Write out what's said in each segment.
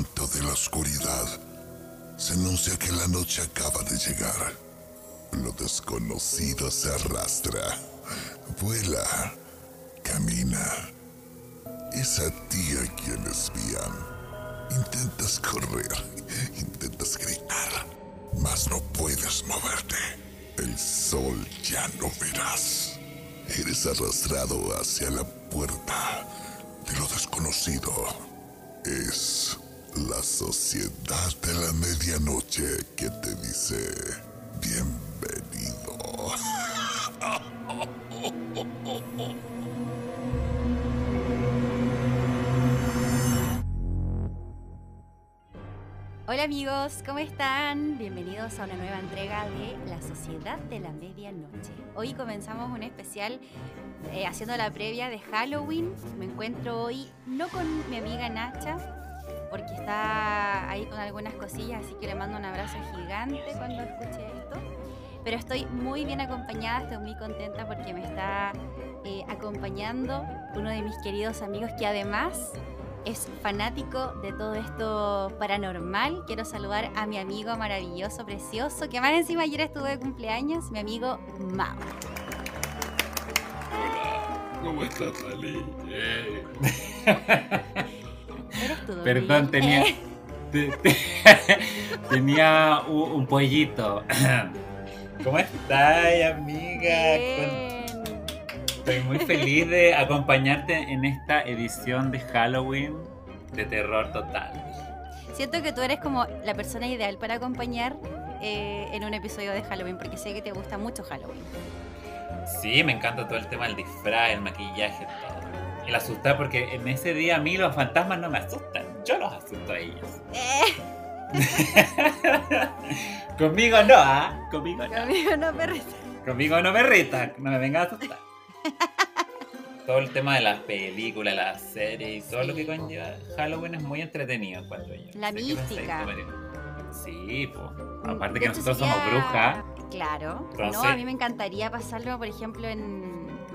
de la oscuridad se anuncia que la noche acaba de llegar. Lo desconocido se arrastra, vuela, camina. Es a ti a quien espían. Intentas correr, intentas gritar, mas no puedes moverte. El sol ya no verás. Eres arrastrado hacia la puerta de lo desconocido. Es la sociedad de la medianoche que te dice bienvenido. Hola amigos, ¿cómo están? Bienvenidos a una nueva entrega de La Sociedad de la Medianoche. Hoy comenzamos un especial eh, haciendo la previa de Halloween. Me encuentro hoy no con mi amiga Nacha, porque está ahí con algunas cosillas, así que le mando un abrazo gigante cuando escuche esto. Pero estoy muy bien acompañada, estoy muy contenta porque me está eh, acompañando uno de mis queridos amigos que además es fanático de todo esto paranormal. Quiero saludar a mi amigo maravilloso, precioso, que más encima ayer estuve de cumpleaños, mi amigo Mao. ¿Cómo estás, Ali? Eh. ¿Eres tú, Perdón, tenía, Eh, te- te- tenía un, un pollito. ¿Cómo estás, amiga? bien. Estoy muy feliz de acompañarte en esta edición de Halloween de terror total. Siento que tú eres como la persona ideal para acompañar eh, en un episodio de Halloween, porque sé que te gusta mucho Halloween. Sí, me encanta todo el tema del disfraz, el maquillaje, todo. El asustar, porque en ese día a mí los fantasmas no me asustan, yo los asusto a ellos. Eh, Conmigo no, ¿ah? Conmigo no. conmigo no, perrita. Conmigo no me reta, no me venga a asustar. Todo el tema de las películas, las series y todo lo que conlleva Halloween es muy entretenido encuentro yo. La mística. Sí, pues. Aparte De que nosotros sería- somos brujas. Claro. Entonces- No, a mí me encantaría pasarlo, por ejemplo, en,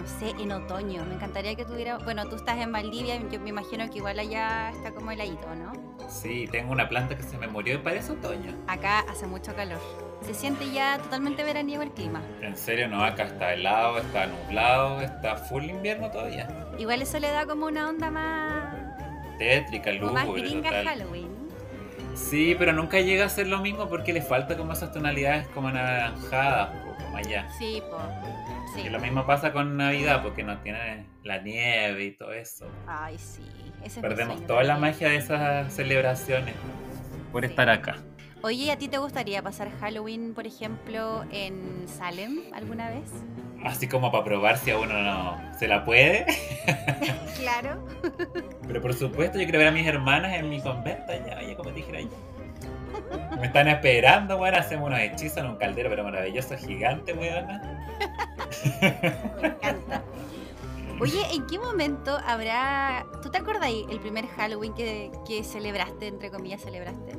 no sé, en otoño. Me encantaría que tuviera, bueno, tú estás en Valdivia, yo me imagino que igual allá está como heladito, ¿no? Sí, tengo una planta que se me murió y parece otoño. Acá hace mucho calor. Se siente ya totalmente veraniego el clima. En serio, no, acá está helado, está nublado, está full invierno todavía. Igual eso le da como una onda más, Tétrica, como más lúgubre, gringa total. Halloween. Sí, pero nunca llega a ser lo mismo porque le falta como esas tonalidades como anaranjadas, po, como allá. Sí, po. Sí. Y lo mismo pasa con Navidad, porque no tiene la nieve y todo eso. Ay, sí. Ese Perdemos toda la magia de esas celebraciones por Sí. estar acá. Oye, ¿a ti te gustaría pasar Halloween, por ejemplo, en Salem alguna vez? Así como para probar si a uno no se la puede. Claro. Pero por supuesto, yo quiero ver a mis hermanas en mi convento allá, oye, como te dijera yo. Me están esperando, weón. Hacemos unos hechizos en un caldero, pero maravilloso, gigante, weón. Me encanta. Oye, ¿en qué momento habrá... ¿Tú te ahí el primer Halloween que, que celebraste, entre comillas, celebraste?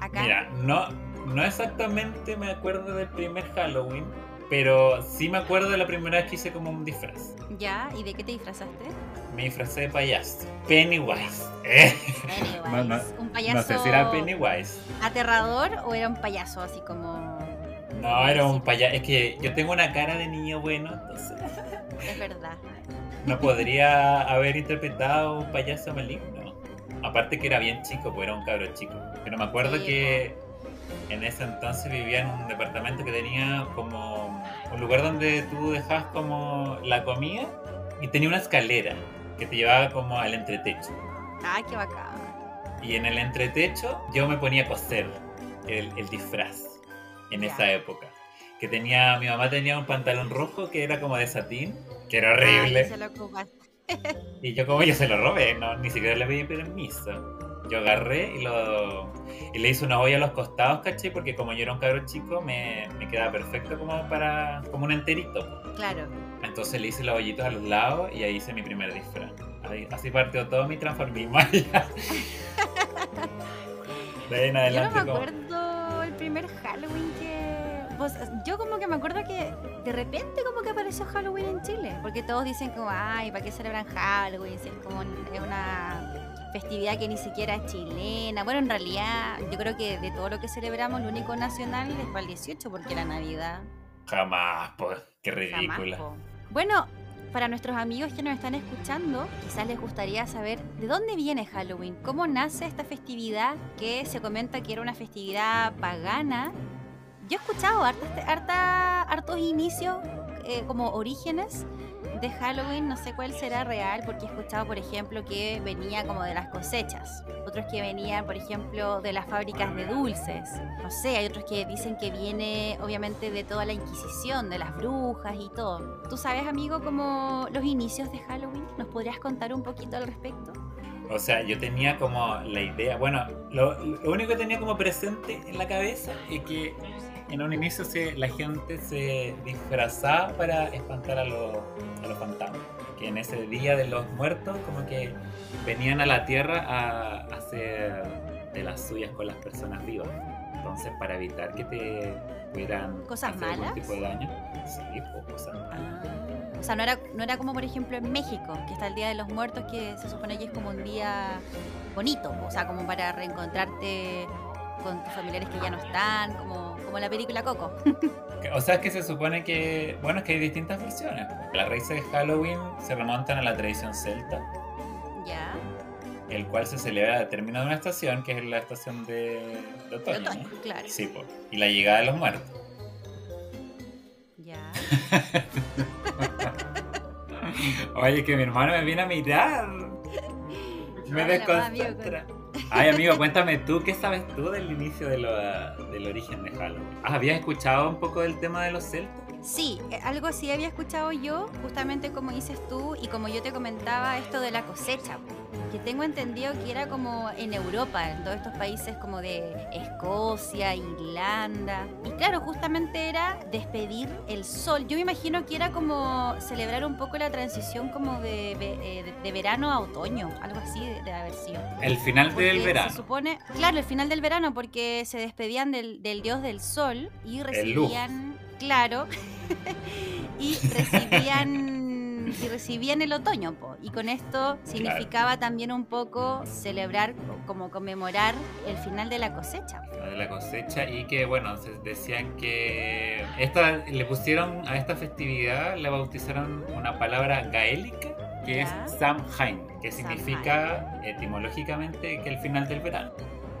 Acá. Mira, no, no exactamente me acuerdo del primer Halloween, pero sí me acuerdo de la primera vez que hice como un disfraz. ¿Ya? ¿Y de qué te disfrazaste? Me disfracé de payaso. Pennywise. Eh, Pennywise. No, no, ¿Un payaso No sé si era Pennywise. aterrador o era un payaso así como... No, era un payaso. Es que yo tengo una cara de niño bueno, entonces Es verdad. no podría haber interpretado un payaso maligno. Aparte que era bien chico, pues era un cabro chico. Pero me acuerdo Sí, que en ese entonces vivía en un departamento que tenía como un lugar donde tú dejabas como la comida y tenía una escalera que te llevaba como al entretecho. Ay, qué bacán. Y en el entretecho yo me ponía a coser el, el disfraz en Ya. esa época. Que tenía, mi mamá tenía un pantalón rojo que era como de satín, que era horrible. se lo. Y yo como yo se lo robé, no, ni siquiera le pedí permiso. Yo agarré y lo y le hice una olla a los costados, ¿caché? Porque como yo era un cabro chico, me, me quedaba perfecto como para como un enterito. Claro. Entonces le hice los hoyitos a los lados y ahí hice mi primer disfraz. Ahí- así partió todo mi transformismo. De ahí en Yo no adelante me como- acuerdo el primer Halloween que... pues, yo como que me acuerdo que de repente como que apareció Halloween en Chile. Porque todos dicen como, ay, ¿para qué celebran Halloween? Si es como es una festividad que ni siquiera es chilena. Bueno, en realidad yo creo que de todo lo que celebramos, lo único nacional es para el 18, porque la Navidad... Jamás, pues, qué jamás, ridícula. po. Bueno, para nuestros amigos que nos están escuchando, quizás les gustaría saber de dónde viene Halloween, cómo nace esta festividad que se comenta que era una festividad pagana. Yo he escuchado harta- hartos inicios eh, como orígenes de Halloween, no sé cuál será real, porque he escuchado, por ejemplo, que venía como de las cosechas, otros que venían, por ejemplo, de las fábricas de dulces, no sé, hay otros que dicen que viene, obviamente, de toda la Inquisición, de las brujas y todo. ¿Tú sabes, amigo, como los inicios de Halloween? ¿Nos podrías contar un poquito al respecto? O sea, yo tenía como la idea, bueno, lo, lo único que tenía como presente en la cabeza es que en un inicio se, la gente se disfrazaba para espantar a los, a los fantasmas. Que en ese día de los muertos como que venían a la tierra a hacer de las suyas con las personas vivas. Entonces, para evitar que te pudieran ¿Cosas hacer algún malas? tipo de daño, sí, cosas malas. O sea, no era, no era como, por ejemplo, en México, que está el Día de los Muertos, que se supone que es como un día bonito, o sea, como para reencontrarte con tus familiares que ya no están, como, como la película Coco. O sea, es que se supone que, bueno, es que hay distintas versiones. Las raíces de Halloween se remontan a la tradición celta, ya, el cual se celebra al término de una estación, que es la estación de, de de otoño. otoño, ¿no? claro. Sí, po. y la llegada de los muertos. Ya. Oye, que mi hermano me viene a mirar. Me desconcentra. Ay, amigo, cuéntame tú, ¿qué sabes tú del inicio de lo- del origen de Halloween? ¿Habías escuchado un poco del tema de los celtas? Sí, eh, algo así había escuchado yo, justamente como dices tú y como yo te comentaba, esto de la cosecha, que tengo entendido que era como en Europa, en todos estos países como de Escocia, Irlanda. Y claro, justamente era despedir el sol. Yo me imagino que era como celebrar un poco la transición como de, eh, de- de verano a otoño, algo así de, de haber sido. El final Porque del verano. Se supone, claro, el final del verano, porque se despedían del, del dios del sol y recibían, claro, y recibían y recibían el otoño, po. y con esto significaba también un poco celebrar, como conmemorar el final de la cosecha. de la cosecha y que bueno se decían que esta le pusieron a esta festividad le bautizaron una palabra gaélica que Ya. es Samhain que Samhain. significa etimológicamente que el final del verano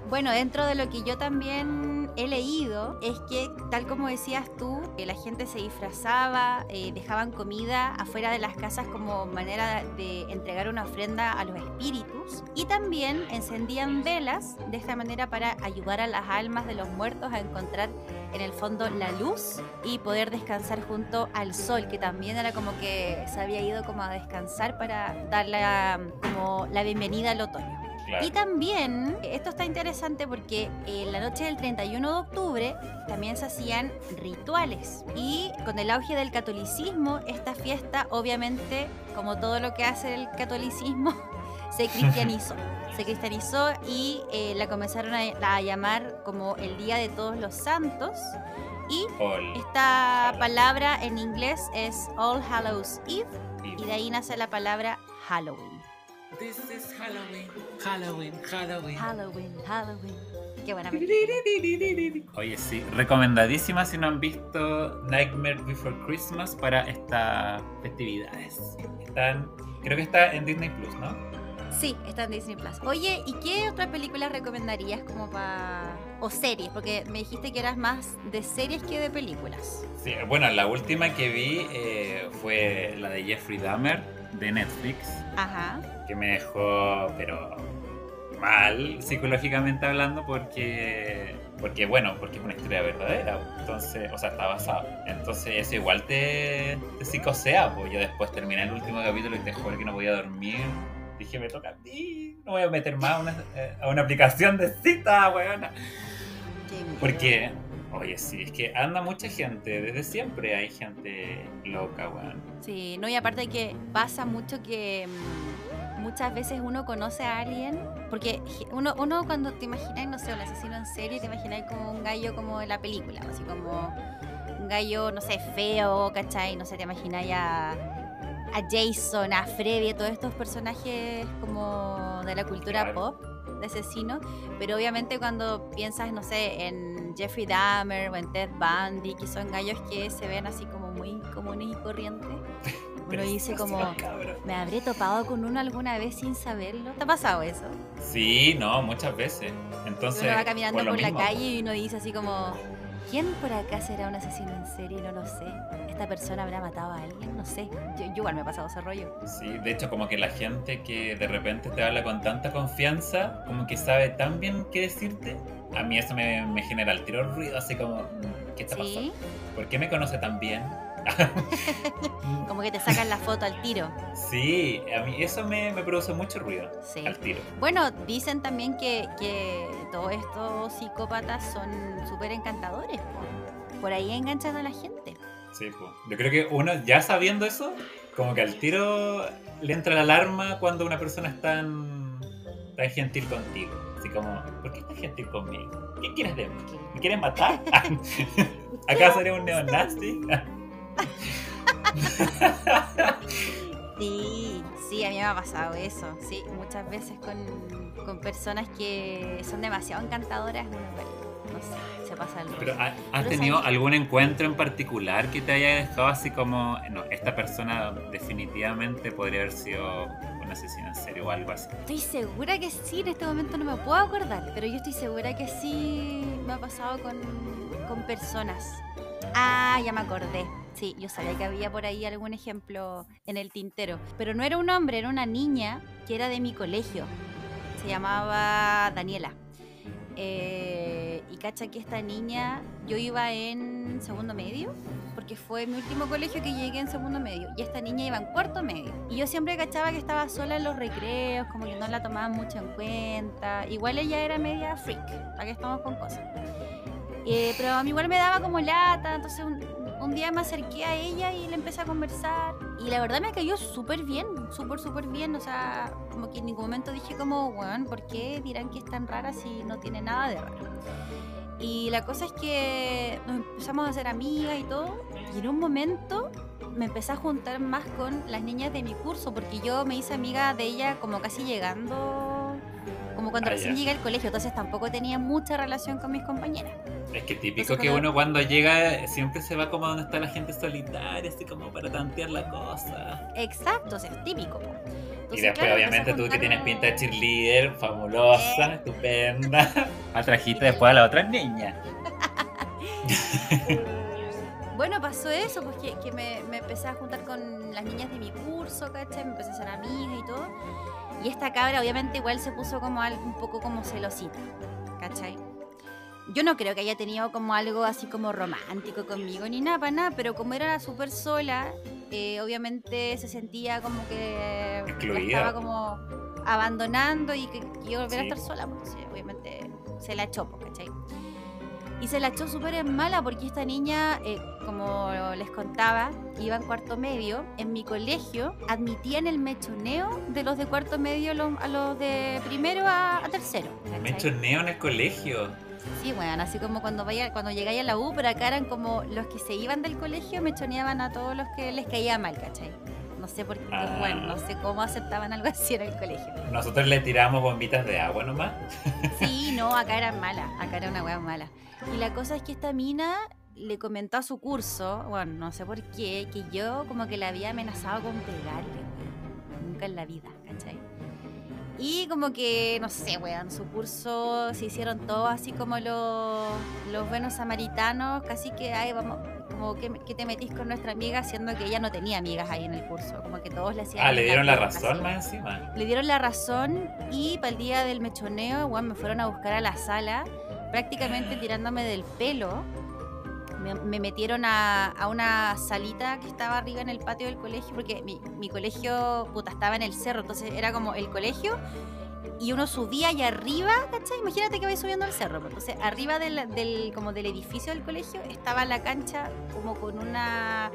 Bueno, dentro de lo que yo también he leído es que, tal como decías tú, que la gente se disfrazaba, eh, dejaban comida afuera de las casas como manera de entregar una ofrenda a los espíritus y también encendían velas de esta manera para ayudar a las almas de los muertos a encontrar en el fondo la luz y poder descansar junto al sol, que también era como que se había ido como a descansar para dar la, como la bienvenida al otoño. Claro Y también, esto está interesante porque en la noche del 31 de octubre también se hacían rituales. Y con el auge del catolicismo, esta fiesta, obviamente, como todo lo que hace el catolicismo, se cristianizó. Se cristianizó y eh, la comenzaron a, a llamar como el Día de Todos los Santos. Y esta palabra en inglés es All Hallows. Eve. Y de ahí nace la palabra Halloween. This is Halloween Halloween Halloween Halloween, Halloween. Qué buena película. Oye, sí, recomendadísima si no han visto Nightmare Before Christmas para estas festividades. Están, creo que está en Disney Plus, ¿no? Sí, está en Disney Plus. Oye, ¿y qué otra película recomendarías como para. o series? Porque me dijiste que eras más de series que de películas. Sí, bueno, la última que vi eh, fue la de Jeffrey Dahmer de Netflix, Ajá. Que me dejó, pero mal psicológicamente hablando, porque, porque bueno, porque es una historia verdadera, entonces, o sea, está basado. Entonces, eso igual te, te psicosea, pues yo después terminé el último capítulo y te juro que no podía dormir. Dije, me toca a ti, no voy a meter más a una, eh, a una aplicación de cita, weona. Porque, oye, sí, es que anda mucha gente, desde siempre hay gente loca, weón. Sí, no, y aparte que pasa mucho que mm, muchas veces uno conoce a alguien, porque uno, uno cuando te imaginas, no sé, un asesino en serie, te imaginas como un gallo como en la película, así como un gallo, no sé, feo, ¿cachai? No sé, te imaginas ya a Jason, a Freddy, a todos estos personajes como de la cultura pop de asesino, pero obviamente cuando piensas, no sé, en Jeffrey Dahmer o en Ted Bundy, que son gallos que se ven así como muy comunes y corrientes, uno dice como. ¿me habré topado con uno alguna vez sin saberlo? ¿Te ha pasado eso? Sí, no, muchas veces. Entonces, uno va caminando por, por, la mismo, calle y uno dice así como, ¿quién por acá será un asesino en serie? No lo sé. ¿Esta persona habrá matado a alguien? No sé. Yo, yo igual me he pasado ese rollo. Sí, de hecho, como que la gente que de repente te habla con tanta confianza, como que sabe tan bien qué decirte, a mí eso me, me genera el tiro ruido, así como, mm, ¿qué está Sí, pasando? ¿Por qué me conoce tan bien? como que te sacan la foto al tiro. Sí, a mí eso me, me produce mucho ruido, Sí. al tiro. Bueno, dicen también que, que todos estos psicópatas son súper encantadores. po. Por ahí enganchan a la gente. Sí, pues. Yo creo que uno, ya sabiendo eso, como que al tiro le entra la alarma cuando una persona es tan, tan gentil contigo. Así como, ¿por qué estás gentil conmigo? ¿Qué quieres de mí? ¿Me quieres matar? ¿Acaso eres un neonazi? Sí, sí, a mí me ha pasado eso. Sí, muchas veces con, con personas que son demasiado encantadoras. No sé, se pasa rollo. Pero, ¿ha- ¿has Pero tenido sabes- algún encuentro en particular que te haya dejado así como, no, esta persona definitivamente podría haber sido un asesino en serio o algo así? Estoy segura que sí, en este momento no me puedo acordar, pero yo estoy segura que sí me ha pasado con, con personas. Ah, ya me acordé. Sí, yo sabía que había por ahí algún ejemplo en el tintero. Pero no era un hombre, era una niña que era de mi colegio. Se llamaba Daniela. Eh, y cacha que esta niña, yo iba en segundo medio, porque fue mi último colegio que llegué en segundo medio. Y esta niña iba en cuarto medio. Y yo siempre cachaba que estaba sola en los recreos, como que no la tomaban mucho en cuenta. Igual ella era media freak, para que estamos con cosas. Eh, pero a mí igual me daba como lata, entonces un, un día me acerqué a ella y le empecé a conversar. Y la verdad me cayó súper bien, súper, súper bien. O sea, como que en ningún momento dije como, bueno, ¿por qué dirán que es tan rara si no tiene nada de raro? Y la cosa es que nos empezamos a hacer amigas y todo. Y en un momento me empecé a juntar más con las niñas de mi curso, porque yo me hice amiga de ella como casi llegando, como cuando Ah, recién ya. llegué al colegio, entonces tampoco tenía mucha relación con mis compañeras. Es que típico Entonces, que cuando- uno cuando llega siempre se va como donde está la gente solitaria, así como para tantear la cosa. Exacto, o sea, es típico. po. Y Entonces, después, claro, obviamente, tú que tienes pinta de cheerleader, fabulosa, estupenda, atrajiste después a la otra niña. Bueno, pasó eso, pues que, que me, me empecé a juntar con las niñas de mi curso, ¿cachai? Me empecé a hacer amiga y todo. Y esta cabra obviamente igual se puso como algo, un poco como celosita, ¿cachai? Yo no creo que haya tenido como algo así como romántico conmigo ni nada, para nada, pero como era súper sola, eh, obviamente se sentía como que estaba como abandonando y que, a volver a estar sola, pues obviamente se la echó, pues, ¿cachai? Y se la echó súper en mala porque esta niña, eh, como les contaba, iba en cuarto medio. En mi colegio admitían el mechoneo de los de cuarto medio a los, a los de primero a, a tercero. ¿cachai? Me choneo en el colegio. Sí, bueno, así como cuando vaya, cuando llegáis a la U, pero acá eran como los que se iban del colegio mechoneaban a todos los que les caía mal, ¿cachai? No sé por qué, Ah. bueno, no sé cómo aceptaban algo así en el colegio. Nosotros le tiramos bombitas de agua nomás. Sí, no, acá era mala, acá era una wea mala. Y la cosa es que esta mina le comentó a su curso, bueno, no sé por qué, que yo como que le había amenazado con pegarle. Nunca en la vida, ¿cachai? Y como que, no sé, weón, su curso se hicieron todos así como los, los buenos samaritanos, casi que, ay, vamos, como que, que te metís con nuestra amiga, siendo que ella no tenía amigas ahí en el curso, como que todos le hacían... Ah, le dieron la razón así. más encima. Le dieron la razón y para el día del mechoneo, weón, me fueron a buscar a la sala, prácticamente tirándome del pelo. Me, me metieron a, a una salita que estaba arriba en el patio del colegio, porque mi, mi colegio, puta, estaba en el cerro, entonces era como el colegio y uno subía y arriba, ¿cachai? Imagínate que vais subiendo al cerro. pues. Entonces, arriba del, del- como del edificio del colegio estaba la cancha como con una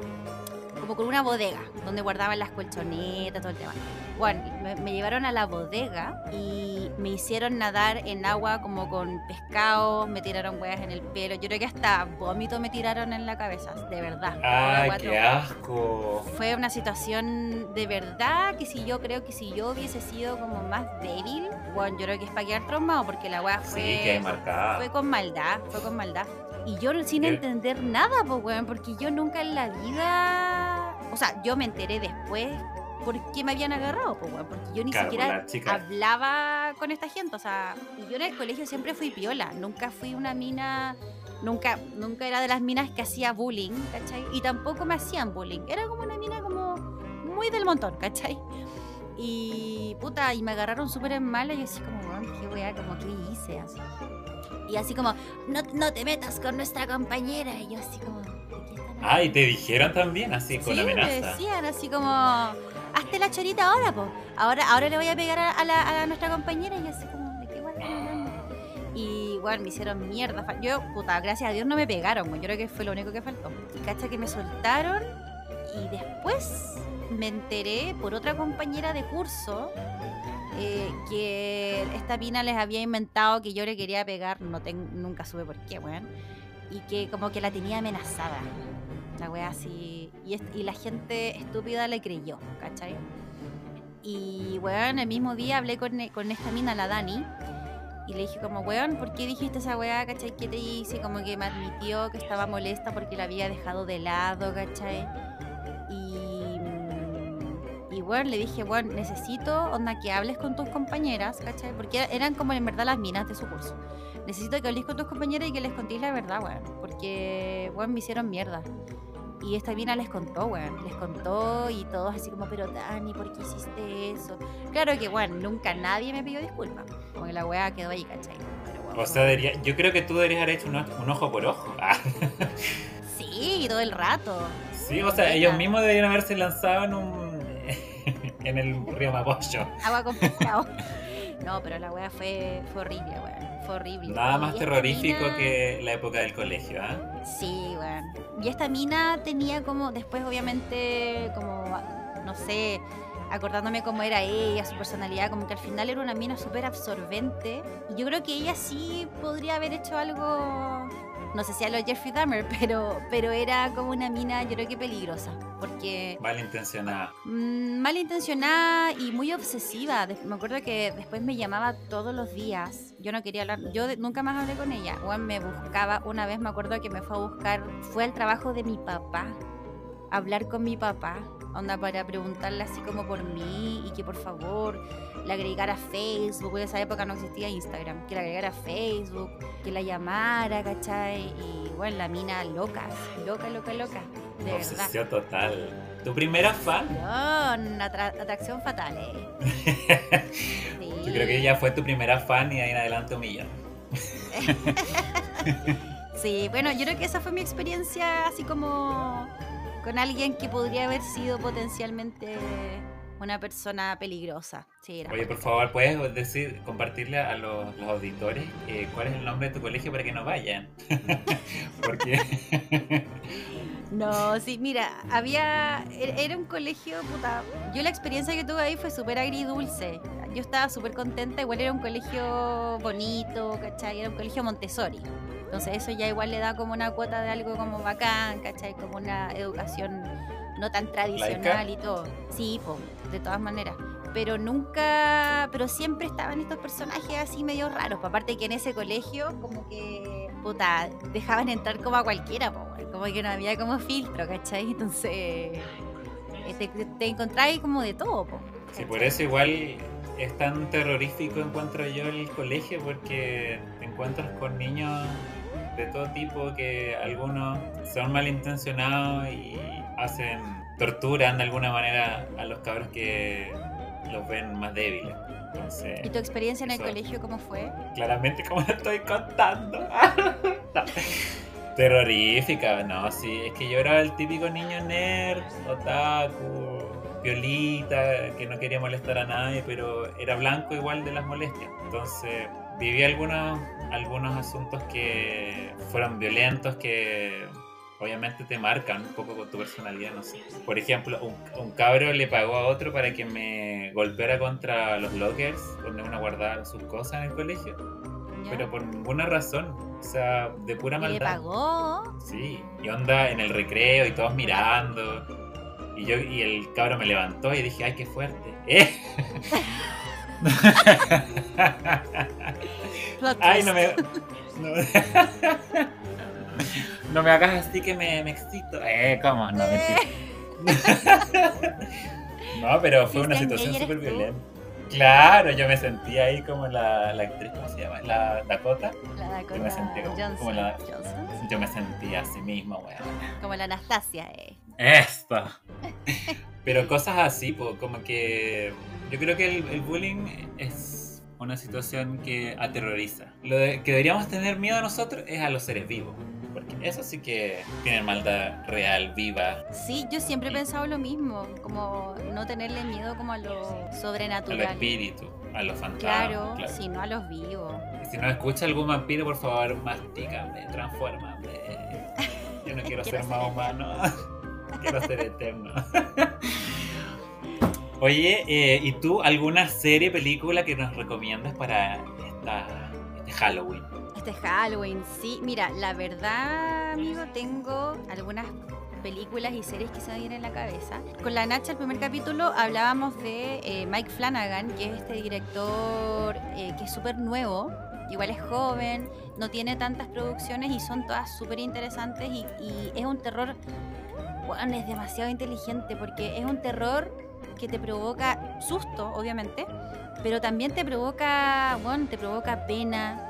como con una bodega donde guardaban las colchonetas, todo el tema. Bueno, me, me llevaron a la bodega y me hicieron nadar en agua como con pescado, me tiraron huevas en el pelo. Yo creo que hasta vómito me tiraron en la cabeza, de verdad. ¡Ay, Cuatro- qué asco! fue una situación de verdad que si yo creo que si yo hubiese sido como más débil, bueno, yo creo que es para quedar traumado porque la weá fue, Sí, fue con maldad, fue con maldad. Y yo sin Yo- entender nada, pues weón, porque yo nunca en la vida, o sea, yo me enteré después por qué me habían agarrado, pues weón, porque yo ni Claro, siquiera chica. hablaba con esta gente, o sea, y yo en el colegio siempre fui piola, nunca fui una mina Nunca, nunca era de las minas que hacía bullying, ¿cachai? Y tampoco me hacían bullying. Era como una mina como muy del montón, ¿cachai? Y puta, y me agarraron súper en mala y yo así como, weón, qué weá, como, ¿qué hice? Así. Y así como, no, no te metas con nuestra compañera. Y yo así como. Ah, y te dijeron también, así, con Sí, me amenaza. decían así como, hazte la chorita ahora, po. Ahora, ahora le voy a pegar a, la- a nuestra compañera y así como, ¿de qué están hablando? Y bueno, me hicieron mierda. Yo, puta, gracias a Dios no me pegaron. Yo creo que fue lo único que faltó. Y cacha que me soltaron y después me enteré por otra compañera de curso eh, que esta mina les había inventado que yo le quería pegar, no ten- nunca supe por qué, weón. Y que como que la tenía amenazada. La wea así. Y, y la gente estúpida le creyó, ¿cachai? Y, weón, el mismo día hablé con, e- con esta mina, la Dani, y le dije como, weón, ¿por qué dijiste esa weá, cachai? ¿Qué te hice? Como que me admitió que estaba molesta porque la había dejado de lado, cachai? Weón, le dije, weón, necesito, onda, que hables con tus compañeras, cachai? Porque eran como en verdad las minas de su curso. Necesito que hables con tus compañeras y que les contéis la verdad, weón. Porque, weón, me hicieron mierda. Y esta mina les contó, weón. Les contó y todos así como, pero Dani, ¿por qué hiciste eso? Claro que, weón, nunca nadie me pidió disculpas. Como que la weá quedó ahí, ¿cachai? Pero, weón, O sea, debería- yo creo que tú deberías haber hecho un, un ojo por ojo. Ah, Sí, todo el rato. sí, o sea, ellos mismos deberían haberse lanzado en un. En el río Mapocho. Agua con pescado. No, pero la weá fue, fue horrible, weón. Fue horrible. Nada Y más terrorífico mina- que la época del colegio, ¿ah? Sí, weón. Y esta mina tenía como, después obviamente, como, no sé, acordándome cómo era ella, su personalidad, como que al final era una mina súper absorbente. Y yo creo que ella sí podría haber hecho algo, no sé si a lo Jeffrey Dahmer, pero, pero era como una mina, yo creo que peligrosa. Porque Malintencionada. Mm, malintencionada y muy obsesiva. Me acuerdo que después me llamaba todos los días. Yo no quería hablar, yo nunca más hablé con ella. Bueno, me buscaba, una vez me acuerdo que me fue a buscar, fue al trabajo de mi papá, hablar con mi papá, onda para preguntarle así como por mí y que por favor le agregara a Facebook, porque en esa época no existía Instagram, que le agregara a Facebook, que la llamara, ¿cachai? Y bueno, la mina loca, loca, loca, loca, de verdad. Obsesión total. ¿Tu primera fan? Atracción, atra- atracción fatal, eh. Sí. Yo creo que ella fue tu primera fan y de ahí en adelante un millón. Sí, bueno, yo creo que esa fue mi experiencia así como con alguien que podría haber sido potencialmente una persona peligrosa. Sí, era. Oye, por favor, ¿puedes decir, compartirle a los, los auditores eh, cuál es el nombre de tu colegio para que no vayan? Porque No, sí, mira, había. er- Era un colegio, puta. Yo la experiencia que tuve ahí fue súper agridulce. Yo estaba súper contenta, igual era un colegio bonito, ¿cachai? Era un colegio Montessori. Entonces eso ya igual le da como una cuota de algo como bacán, ¿cachai? Como una educación no tan tradicional y todo. Sí, po, de todas maneras. Pero nunca, pero siempre estaban estos personajes así medio raros. Aparte que en ese colegio como que, puta, dejaban entrar como a cualquiera, po, como que no había como filtro, ¿cachai? Entonces eh, te, te encontráis como de todo, po, Sí, por eso igual es tan terrorífico encuentro yo el colegio porque te encuentras con niños de todo tipo que algunos son malintencionados y hacen torturan de alguna manera a los cabros que los ven más débiles. Entonces, ¿Y tu experiencia en el colegio cómo fue? claramente como lo estoy contando. Terrorífica, no, sí, es que yo era el típico niño nerd, otaku, violita, que no quería molestar a nadie, pero era blanco igual de las molestias. Entonces viví algunos, algunos asuntos que fueron violentos, que obviamente te marcan un poco con tu personalidad, no sé. Por ejemplo, un, un cabro le pagó a otro para que me golpeara contra los lockers donde uno guardaba sus cosas en el colegio, ¿ya? pero por ninguna razón, o sea, de pura ¿Y le maldad. pagó? Sí, y onda en el recreo y todos mirando. Y yo y el cabro me levantó y dije, ay, qué fuerte. ¿Eh? Ay, no me. No, no me hagas así que me, me excito. Eh, ¿cómo? No, mentira. No, pero fue una situación súper violenta. Claro, yo me sentí ahí como la, la actriz, ¿cómo se llama? La Dakota. La Dakota Yo me sentí como- Johnson. como la- Johnson. Yo me sentí así mismo, weón. Como la Anastasia, eh. Esto. Pero cosas así, po, como que yo creo que el, el bullying es una situación que aterroriza. Lo de- que deberíamos tener miedo nosotros es a los seres vivos. Eso sí que tienen maldad real, viva, Sí, yo siempre he pensado lo mismo, como no tenerle miedo como a lo al sobrenatural. espíritu, a los fantasmas. Claro, claro. sino a los vivos. Si no escucha algún vampiro, por favor, mastícame, transfórmame. Yo no quiero, Quiero ser ser más humano. quiero ser eterno. Oye, eh, ¿y tú alguna serie, película que nos recomiendas para esta, este Halloween? Este Halloween, sí. Mira, la verdad, amigo, tengo algunas películas y series que se me vienen en la cabeza. Con la Nacha, el primer capítulo, hablábamos de eh, Mike Flanagan, que es este director eh, que es súper nuevo, igual es joven, no tiene tantas producciones y son todas súper interesantes y, y es un terror, bueno, es demasiado inteligente porque es un terror que te provoca susto, obviamente, pero también te provoca, bueno, te provoca pena,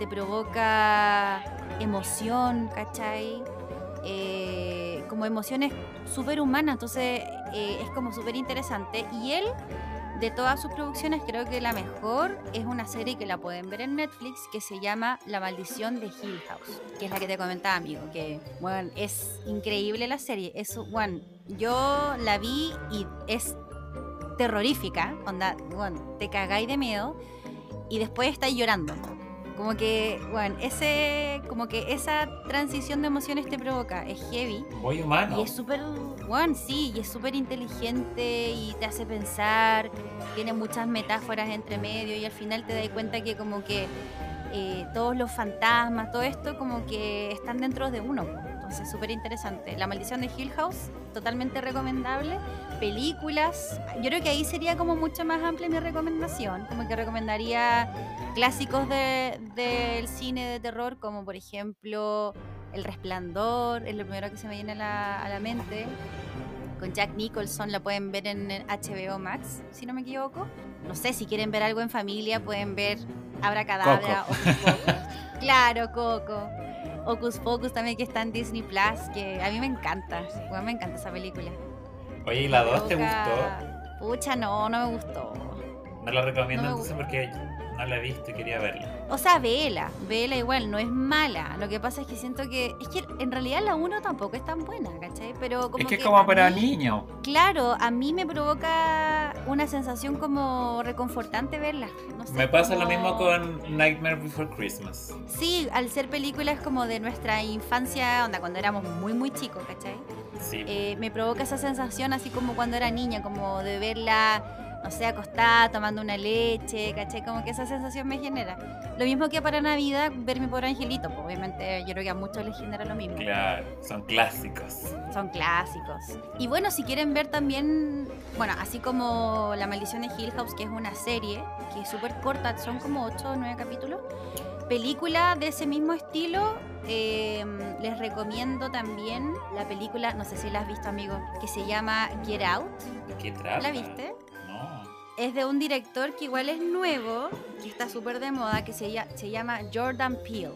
te provoca emoción, ¿cachai? Eh, como emociones súper humanas, entonces eh, es como súper interesante. Y él, de todas sus producciones, creo que la mejor es una serie que la pueden ver en Netflix que se llama La Maldición de Hill House, que es la que te comentaba, amigo, que, bueno, es increíble la serie. Es, bueno, yo la vi y es terrorífica, onda, bueno, te cagáis de miedo y después estáis llorando. Como que, bueno, ese, como que esa transición de emociones te provoca, es heavy. Muy humano. Y es súper, bueno, sí, y es súper inteligente y te hace pensar, tiene muchas metáforas entre medio y al final te das cuenta que como que eh, todos los fantasmas, todo esto como que están dentro de uno. Súper interesante. La maldición de Hill House, totalmente recomendable. Películas, yo creo que ahí sería como mucho más amplia mi recomendación. Como que recomendaría clásicos de- del cine de terror, como por ejemplo El Resplandor, es lo primero que se me viene a la, a la mente. Con Jack Nicholson, la pueden ver en HBO Max, si no me equivoco. No sé, si quieren ver algo en familia, pueden ver Abracadabra, Coco. Hocus Pocus. Claro, Coco. Hocus Pocus también que está en Disney Plus, que a mí me encanta. Bueno, me encanta esa película. Oye, ¿y la 2 te gustó? Pucha, no, no me gustó. No la recomiendo No entonces porque no la he visto y quería verla. O sea, vela, vela igual, no es mala. Lo que pasa es que siento que. Es que en realidad la 1 tampoco es tan buena, ¿cachai? Pero como es que es como para mí- niños. Claro, a mí me provoca una sensación como reconfortante verla. No sé, Me pasa lo mismo con Nightmare Before Christmas. Sí, al ser películas como de nuestra infancia, onda, cuando éramos muy, muy chicos, ¿cachai? Sí. Eh, me provoca esa sensación así como cuando era niña, como de verla, no sé, acostada, tomando una leche, ¿cachai? Como que esa sensación me genera. Lo mismo que para Navidad, ver mi pobre angelito, pues obviamente yo creo que a muchos les genera lo mismo. Claro, son clásicos. Son clásicos. Y bueno, si quieren ver también, bueno, así como La Maldición de Hill House, que es una serie, que es súper corta, son como 8 o 9 capítulos. Película de ese mismo estilo, eh, les recomiendo también la película, no sé si la has visto, amigo, que se llama Get Out. ¿De qué? ¿La viste? Es de un director que igual es nuevo, que está súper de moda, que se, lla- se llama Jordan Peele.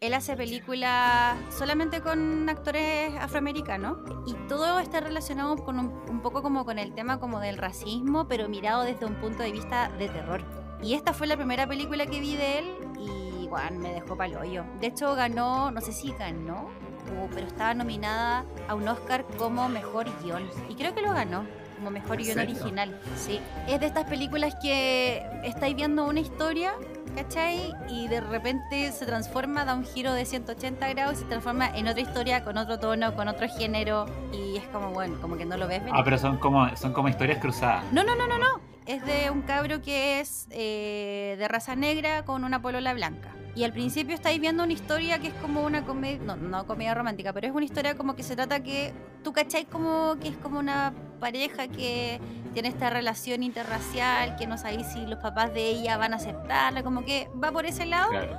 Él hace películas solamente con actores afroamericanos y todo está relacionado con un, poco como con el tema como del racismo, pero mirado desde un punto de vista de terror. Y esta fue la primera película que vi de él y bueno, me dejó palo hoyo. De hecho ganó, no sé si ganó pero estaba nominada a un Oscar como mejor guion. Y creo que lo ganó como mejor ¿En guion original. Sí. Es de estas películas que estáis viendo una historia, ¿cachai? Y de repente se transforma, da un giro de 180 grados y se transforma en otra historia con otro tono, con otro género. Y es como, bueno, como que no lo ves. Ah, pero son como, son como historias cruzadas. No, no, no, no, no. Es de un cabro que es eh, de raza negra con una polola blanca. Y al principio estáis viendo una historia que es como una comedia, no, no comedia romántica, pero es una historia como que se trata que tú cachai como que es como una pareja que tiene esta relación interracial, que no sabéis si los papás de ella van a aceptarla, como que va por ese lado. Claro.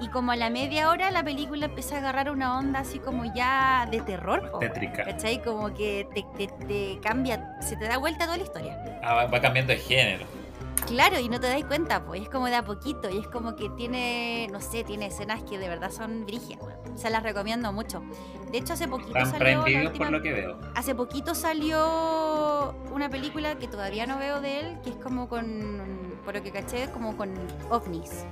Y como a la media hora la película empieza a agarrar una onda así como ya de terror. po, Tétrica. ¿Cachai? Como que te, te- te cambia, se te da vuelta toda la historia. Ah, va, va cambiando de género. Claro, y no te das cuenta, pues es como de a poquito y es como que tiene, no sé, tiene escenas que de verdad son brigias. Se las recomiendo mucho. De hecho, hace poquito Están salió la prendidos última- por lo que veo. Hace poquito salió una película que todavía no veo de él, que es como con, por lo que caché, como con ovnis,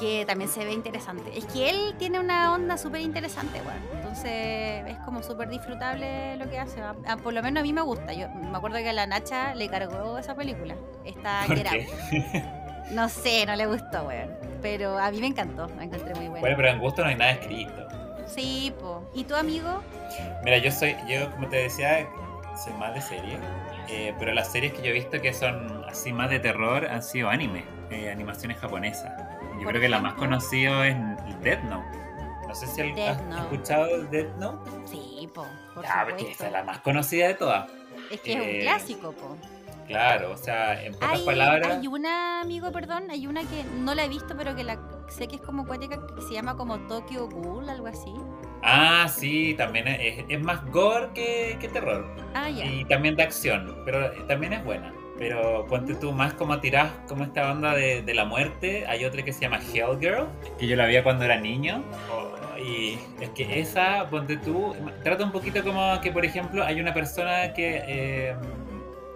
que también se ve interesante. Es que él tiene una onda súper interesante, weón. Entonces es como súper disfrutable lo que hace. A- a- por lo menos a mí me gusta. Yo me acuerdo que a la Nacha le cargó esa película. Esta ¿Por Get qué? Out. No sé, no le gustó, weón. Pero a mí me encantó, la encontré muy buena. Bueno, pero en gusto no hay nada escrito. Sí, po. ¿Y tu amigo? Mira, yo soy, yo como te decía, soy más de serie. eh, pero las series que yo he visto que son así más de terror han sido anime, eh, animaciones japonesas. Yo creo que la más conocida es Death Note. No sé si Death has Note. escuchado Death Note. Sí, po. Por Ah, supuesto. esa es la más conocida de todas. Es que es eh, un clásico, po. Claro, o sea, en pocas Hay, palabras. hay una, amigo, perdón, hay una que no la he visto, pero que la sé que es como cuática, que se llama como Tokyo Ghoul, algo así. Ah, sí, también es, es más gore que, que terror. Ah, ya. Y también de acción, pero también es buena. Pero ponte tú más como tirás como esta banda de, de la muerte. Hay otra que se llama Hellgirl, que yo la vi cuando era niño. Oh, y es que esa, ponte tú, trata un poquito como que, por ejemplo, hay una persona que, eh,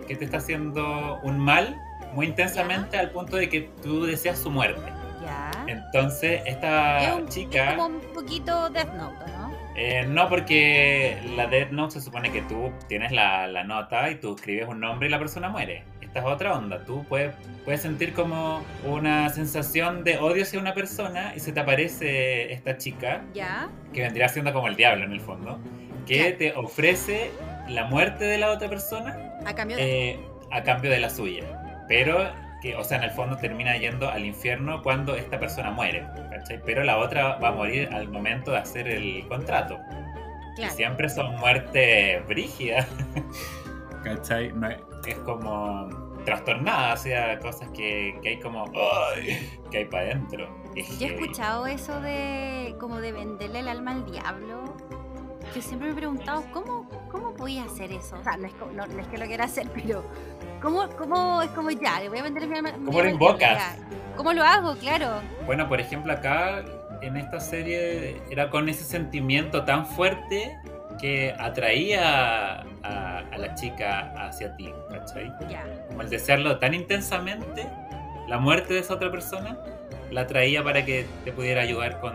que te está haciendo un mal muy intensamente al punto de que tú deseas su muerte. Ya. Entonces, esta es, un, chica... es como un poquito Death Note, ¿no? Eh, no, porque la Death Note se supone que tú tienes la, la nota y tú escribes un nombre y la persona muere. Esta es otra onda. Tú puedes, puedes sentir como una sensación de odio hacia una persona y se te aparece esta chica, Ya. que vendría siendo como el diablo en el fondo, que te ofrece la muerte de la otra persona A cambio de. eh, a cambio de la suya. Pero que, o sea, en el fondo termina yendo al infierno cuando esta persona muere. ¿cachai? Pero la otra va a morir al momento de hacer el contrato. Y claro. siempre son muertes brígidas. ¿Cachai? No es, es como trastornada, o sea, cosas que, que hay como. ¡Ay! que hay para adentro. Yo he escuchado eso de como de venderle el alma al diablo. Yo siempre me he preguntado, ¿cómo, cómo podía hacer eso? O sea, no es, no, no es que lo quiera hacer, pero ¿cómo, cómo es como ya? Le voy a vender mi alma. ¿Cómo lo invocas? ¿Cómo lo hago? Claro. Bueno, por ejemplo, acá en esta serie era con ese sentimiento tan fuerte que atraía a, a la chica hacia ti, ¿cachai? Ya. Como el desearlo tan intensamente, la muerte de esa otra persona la atraía para que te pudiera ayudar con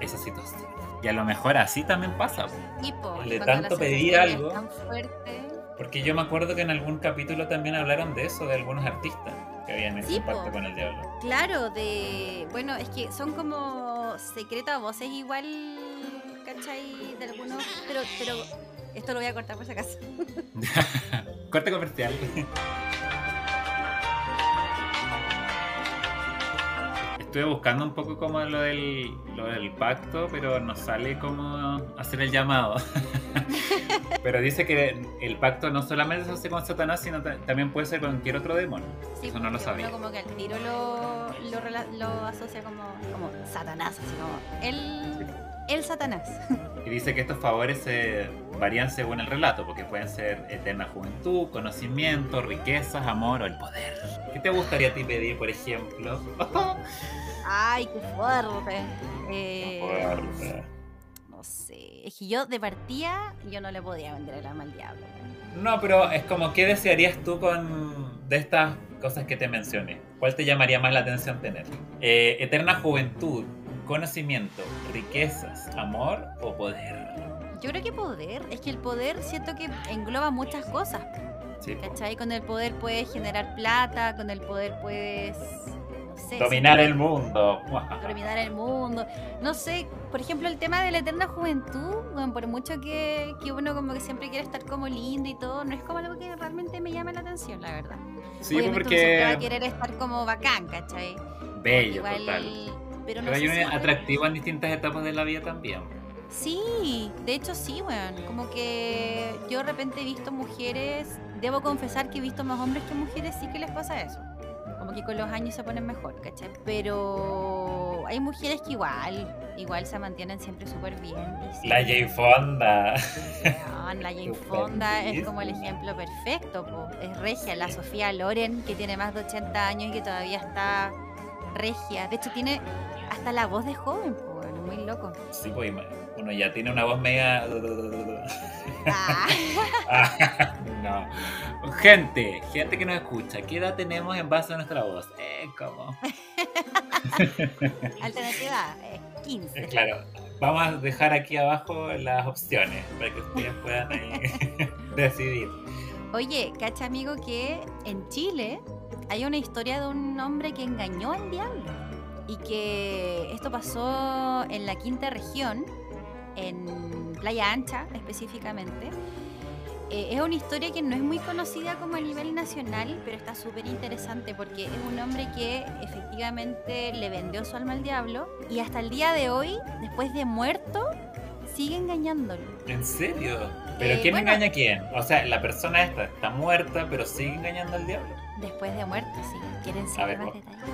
esa situación. Y a lo mejor así también pasa, po. Y po, De tanto pedir algo. tan fuerte. Porque yo me acuerdo que en algún capítulo también hablaron de eso, de algunos artistas que habían hecho Sí, po. con el diablo. Claro, de. Bueno, es que son como secretas voces igual, ¿cachai? De algunos. Pero, pero. Esto lo voy a cortar por si acaso. Corte comercial. Estuve buscando un poco como lo del, lo del pacto, pero no sale como hacer el llamado. pero dice que el pacto no solamente se hace con Satanás, sino ta- también puede ser con cualquier otro demonio. Sí, Eso no lo sabía. Uno como que al tiro lo, lo, asocia como, como Satanás, así como el, el Satanás. Y dice que estos favores varían según el relato, porque pueden ser eterna juventud, conocimiento, riquezas, amor o el poder. ¿Qué te gustaría a ti pedir, por ejemplo? Ay, qué fuerte. Eh, Fuerte. no sé. Es que yo de partida, yo no le podía vender el alma al diablo. No, pero es como, ¿qué desearías tú con de estas cosas que te mencioné? ¿Cuál te llamaría más la atención tener? Eh, eterna juventud. Conocimiento, riquezas, amor o poder. Yo creo que poder, es que el poder siento que engloba muchas cosas. Sí. ¿Cachai? Con el poder puedes generar plata, con el poder puedes, no sé, Dominar el mundo. dominar el mundo. No sé, por ejemplo, el tema de la eterna juventud, bueno, por mucho que, que uno como que siempre quiere estar como lindo y todo, no es como algo que realmente me llama la atención, la verdad. Sí, Obviamente uno siempre va a porque querer estar como bacán, ¿cachai? bello, Igual, total. Pero no Pero hay si- atractivo en distintas etapas de la vida también. Sí, de hecho sí, weón. Como que yo de repente he visto mujeres, debo confesar que he visto más hombres que mujeres, sí que les pasa eso. Como que con los años se ponen mejor, ¿cachai? Pero hay mujeres que igual, igual se mantienen siempre súper bien. sí, La Jane Fonda. weón, la Jane Fonda es como el ejemplo perfecto, po. es regia. La Sofía Loren, que tiene más de 80 años y que todavía está regia. De hecho, tiene hasta la voz de joven, muy loco. Sí, pues uno ya tiene una voz media. Ah. Ah, no. Gente, gente que nos escucha, ¿qué edad tenemos en base a nuestra voz? Eh, ¿cómo? Alternativa eh, 15. Claro, vamos a dejar aquí abajo las opciones para que ustedes puedan ahí decidir. Oye, cacha amigo que en Chile hay una historia de un hombre que engañó al diablo y que esto pasó en la quinta región, en Playa Ancha específicamente. Eh, es una historia que no es muy conocida como a nivel nacional, pero está súper interesante porque es un hombre que efectivamente le vendió su alma al diablo y hasta el día de hoy, después de muerto, sigue engañándolo. ¿En serio? ¿Pero Eh, quién bueno. engaña a quién? O sea, la persona esta está muerta, pero sigue engañando al diablo. Después de muerto, sí. ¿Quieren saber ver, más detalles?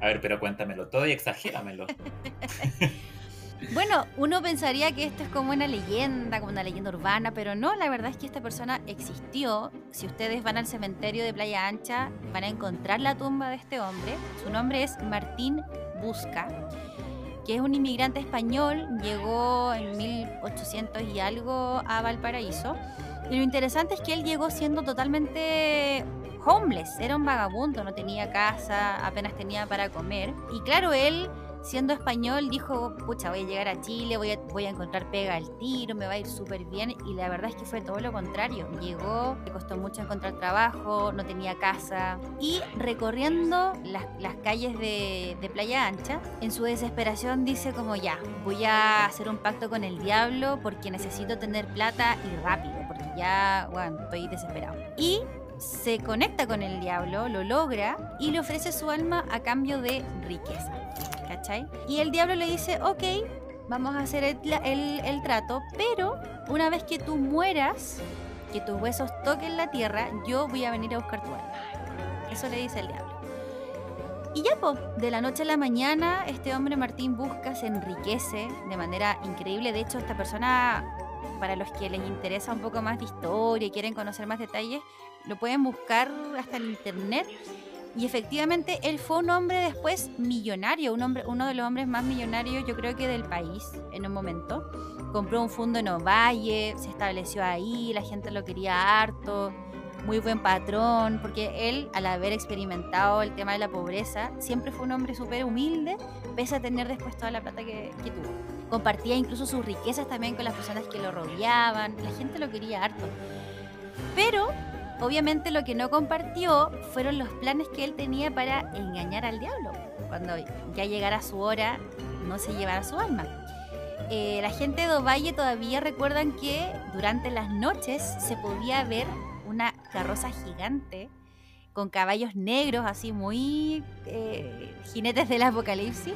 A ver, pero cuéntamelo todo y exagéramelo. Bueno, uno pensaría que esto es como una leyenda, como una leyenda urbana, pero no, la verdad es que esta persona existió. Si ustedes van al cementerio de Playa Ancha, van a encontrar la tumba de este hombre. Su nombre es Martín Busca, que es un inmigrante español, llegó en 1800 y algo a Valparaíso. Y lo interesante es que él llegó siendo totalmente homeless, era un vagabundo, no tenía casa, apenas tenía para comer. Y claro, él siendo español dijo, pucha, voy a llegar a Chile, voy a, voy a encontrar pega al tiro, me va a ir súper bien. Y la verdad es que fue todo lo contrario. Llegó, le costó mucho encontrar trabajo, no tenía casa. Y recorriendo las, las calles de, de Playa Ancha, en su desesperación dice como ya, voy a hacer un pacto con el diablo porque necesito tener plata y rápido, porque ya, bueno, estoy desesperado. Y se conecta con el diablo, lo logra y le ofrece su alma a cambio de riqueza. ¿Cachai? Y el diablo le dice, ok, vamos a hacer el, trato, pero una vez que tú mueras, que tus huesos toquen la tierra, yo voy a venir a buscar tu alma. Eso le dice el diablo. Y ya, po, de la noche a la mañana, este hombre Martín Busca se enriquece de manera increíble. De hecho, esta persona, para los que les interesa un poco más de historia y quieren conocer más detalles, lo pueden buscar hasta en internet. Y efectivamente, él fue un hombre después millonario, un hombre, uno de los hombres más millonarios, yo creo que del país en un momento. Compró un fondo en Ovalle, se estableció ahí, la gente lo quería harto, muy buen patrón, porque él, al haber experimentado el tema de la pobreza, siempre fue un hombre súper humilde, pese a tener después toda la plata que, que tuvo. Compartía incluso sus riquezas también con las personas que lo rodeaban, la gente lo quería harto. Pero obviamente lo que no compartió fueron los planes que él tenía para engañar al diablo. Cuando ya llegara su hora, no se llevara su alma. Eh, la gente de Ovalle todavía recuerdan que durante las noches se podía ver una carroza gigante con caballos negros, así muy eh, jinetes del apocalipsis,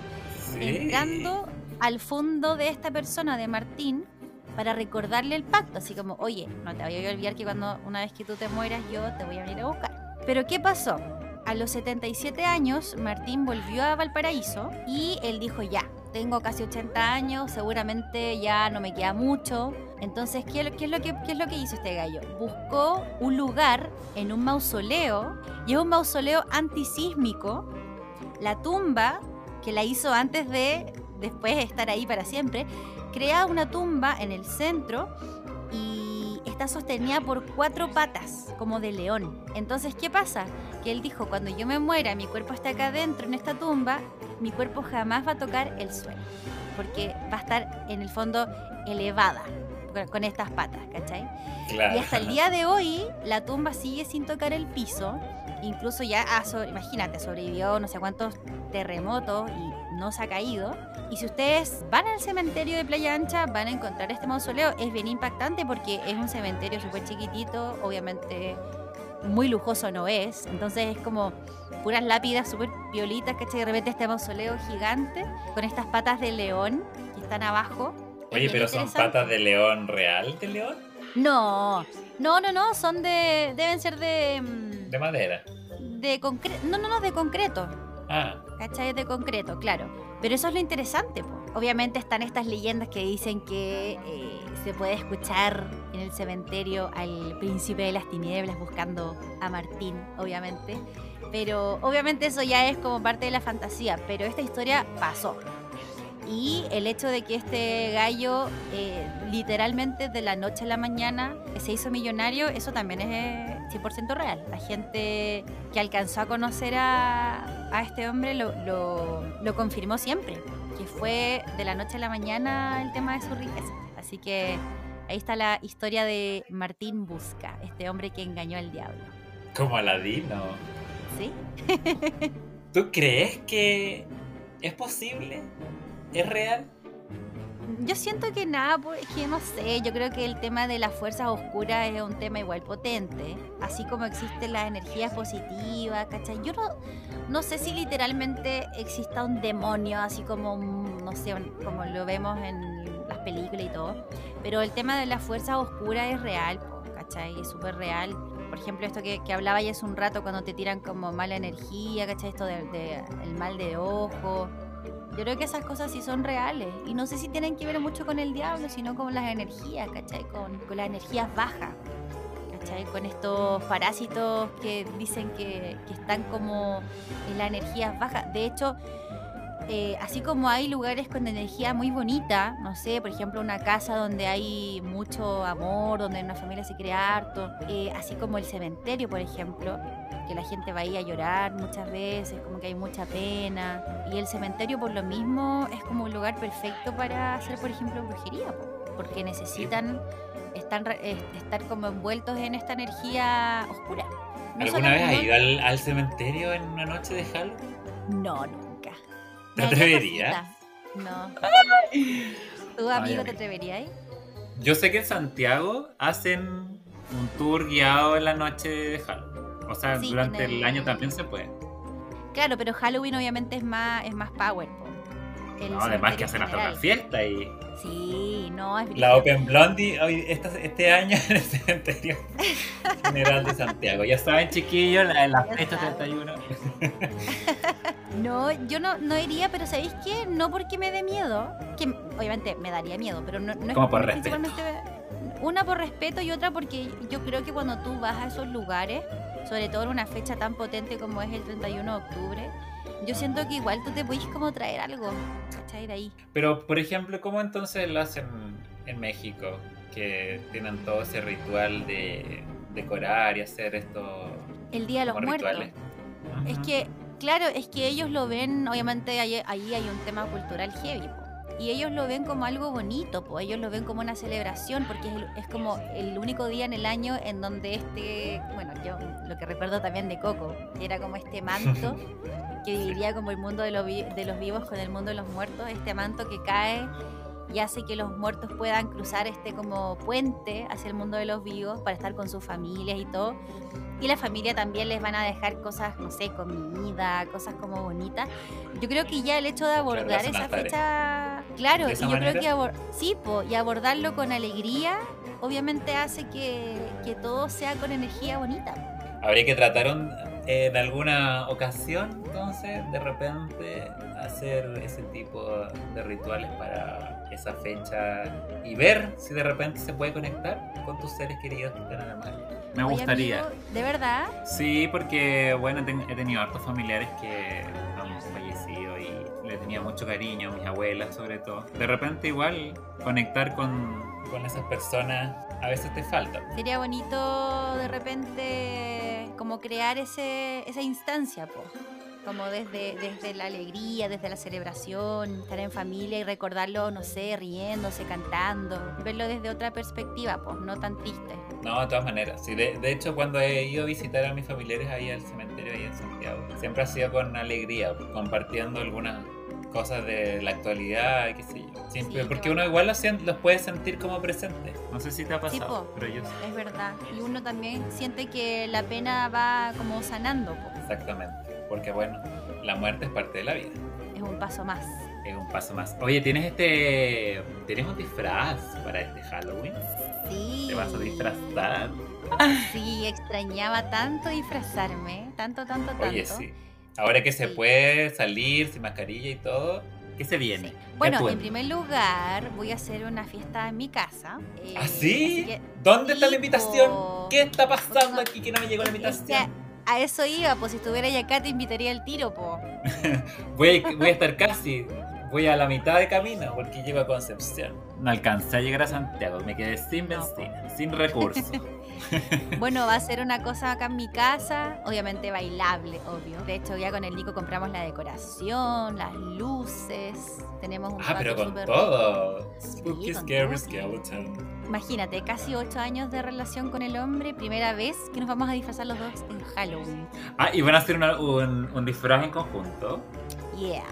Sí. entrando al fondo de esta persona, de Martín, para recordarle el pacto, así como, oye, no te voy a olvidar que cuando una vez que tú te mueras yo te voy a venir a buscar. Pero ¿qué pasó? A los 77 años, Martín volvió a Valparaíso y él dijo, ya, tengo casi 80 años, seguramente ya no me queda mucho. Entonces, ¿qué, qué es lo que, ¿qué es lo que hizo este gallo? Buscó un lugar en un mausoleo, y es un mausoleo antisísmico, la tumba que la hizo antes de después estar ahí para siempre, crea una tumba en el centro y está sostenida por cuatro patas, como de león. Entonces, ¿qué pasa? Que él dijo, cuando yo me muera, mi cuerpo está acá adentro en esta tumba, mi cuerpo jamás va a tocar el suelo, porque va a estar en el fondo elevada con- estas patas, ¿cachai? Claro. Y hasta el día de hoy, la tumba sigue sin tocar el piso. Incluso ya, sobre- imagínate, sobrevivió no sé cuántos terremotos y no se ha caído. Y si ustedes van al cementerio de Playa Ancha, van a encontrar este mausoleo. Es bien impactante porque es un cementerio súper chiquitito, obviamente muy lujoso no es. Entonces es como puras lápidas súper violitas, ¿cachai? De repente este mausoleo gigante con estas patas de león que están abajo. Oye, pero son patas de león real de león. No, no, no, no, son de. deben ser de. mm, De madera. de concreto. No, no, no, de concreto. Ah, ¿Cachai? De concreto, claro. Pero eso es lo interesante, po. Obviamente están estas leyendas que dicen que eh, se puede escuchar en el cementerio al príncipe de las tinieblas buscando a Martín, obviamente. Pero obviamente eso ya es como parte de la fantasía. Pero esta historia pasó. Y el hecho de que este gallo eh, literalmente de la noche a la mañana se hizo millonario, eso también es eh, 100% real. La gente que alcanzó a conocer a, a este hombre lo, lo- lo confirmó siempre, que fue de la noche a la mañana el tema de su riqueza. Así que ahí está la historia de Martín Busca, este hombre que engañó al diablo. como Aladino. ¿Sí? ¿Tú crees que es posible? ¿Es real? Yo siento que nada, pues, es que no sé, yo creo que el tema de las fuerzas oscuras es un tema igual potente, así como existen las energías positivas, ¿cachai? Yo no, no sé si literalmente exista un demonio, así como, no sé, como lo vemos en las películas y todo, pero el tema de las fuerzas oscuras es real, ¿cachai? Es súper real. Por ejemplo, esto que, que hablaba ya hace un rato cuando te tiran como mala energía, ¿cachai? Esto del de, el mal de ojo. Yo creo que esas cosas sí son reales. Y no sé si tienen que ver mucho con el diablo, sino con las energías, ¿cachai? Con, con las energías bajas, ¿cachai? Con estos parásitos que dicen que, que están como en las energías bajas. De hecho, eh, así como hay lugares con energía muy bonita, no sé, por ejemplo, una casa donde hay mucho amor, donde una familia se crea harto, eh, así como el cementerio, por ejemplo, que la gente va ahí a llorar muchas veces, como que hay mucha pena. Y el cementerio por lo mismo es como un lugar perfecto para hacer, por ejemplo, brujería, po, porque necesitan estar, eh, estar como envueltos en esta energía oscura. No ¿Alguna vez has ido al, al cementerio en una noche de Halloween? No, nunca. ¿Te atreverías? No. ¿Tú, Ay, amigo, te atreverías? Yo sé que en Santiago hacen un tour guiado en la noche de Halloween. O sea, Sí, durante el- el año también se puede. Claro, pero Halloween obviamente es más, es más power, No, además que hacen en hasta una fiesta y Sí, no, es la. Open Blondie hoy, esta- este año en el cementerio general de Santiago. Ya saben, chiquillos, la, la Ya fecha saben. 31. No, yo no, no iría, pero ¿sabéis qué? No porque me dé miedo, que obviamente me daría miedo, pero no, no es Como por principalmente una por respeto y otra porque yo creo que cuando tú vas a esos lugares, sobre todo en una fecha tan potente como es el 31 de octubre, yo siento que igual tú te puedes como traer algo, ¿cachai? De ahí. Pero, por ejemplo, ¿cómo entonces lo hacen en México? Que tienen todo ese ritual de decorar y hacer estos El Día de los como Muertos. rituales. Es que, claro, es que ellos lo ven, obviamente ahí, ahí hay un tema cultural heavy. Y ellos lo ven como algo bonito, pues ellos lo ven como una celebración, porque es, el- es como el único día en el año en donde este, bueno, yo lo que recuerdo también de Coco, que era como este manto que dividía como el mundo de, los vi- de los vivos con el mundo de los muertos, este manto que cae y hace que los muertos puedan cruzar este como puente hacia el mundo de los vivos para estar con sus familias y todo. Y la familia también les van a dejar cosas, no sé, comida, cosas como bonitas. Yo creo que ya el hecho de abordar esa fecha, claro, ¿De y yo creo que abor- sí, po, y abordarlo con alegría, obviamente hace que, que todo sea con energía bonita. Habría que tratar un- en alguna ocasión, entonces, de repente, hacer ese tipo de rituales para esa fecha y ver si de repente se puede conectar con tus seres queridos que están en el mar. Me Oye, gustaría. amigo, ¿De verdad? Sí, porque bueno, he ten- he tenido hartos familiares que han fallecido y le tenía mucho cariño, mis abuelas sobre todo. De repente igual conectar con, con esas personas a veces te falta. Sería bonito de repente como crear ese, esa instancia, po. Como desde, desde la alegría, desde la celebración, estar en familia y recordarlo, no sé, riéndose, cantando, verlo desde otra perspectiva, pues no tan triste. No, de todas maneras. Sí, de, de hecho, cuando he ido a visitar a mis familiares ahí al cementerio, ahí en Santiago, siempre ha sido con alegría, compartiendo algunas cosas de la actualidad, qué sé yo. Siempre, Sí, porque uno igual los, los puede sentir como presentes. No sé si te ha Sí, pasado, po. pero yo sí. Es verdad. Y uno también siente que la pena va como sanando, po. Exactamente. Porque bueno, la muerte es parte de la vida. es un paso más. Es un paso más. Oye, ¿tienes este. ¿Tienes un disfraz para este Halloween? Sí. ¿Te vas a disfrazar? Sí, extrañaba tanto disfrazarme, tanto, tanto, tanto. Oye, sí. Ahora que se Sí. puede salir sin mascarilla y todo, ¿qué se viene? Sí. ¿Qué Bueno, en primer lugar voy a hacer una fiesta en mi casa. eh, ¿Ah, sí? así que- ¿Dónde está la invitación? ¿Qué está pasando No, aquí que no me llegó la invitación? A eso iba, pues si estuviera ya acá te invitaría al tiro, po. Voy a, voy a estar casi. Voy a la mitad de camino porque llego a Concepción. No alcancé a llegar a Santiago, me quedé sin No, benzina, sin recursos. Bueno, va a ser una cosa acá en mi casa, obviamente bailable, obvio. De hecho, ya con el Nico compramos la decoración, las luces, tenemos un ah, pero con todo. Sí, Spooky, con scary skeleton. Imagínate, casi ocho años de relación con el hombre, primera vez que nos vamos a disfrazar los dos en Halloween. Ah, y van a hacer una- un, un disfraz en conjunto. Yeah.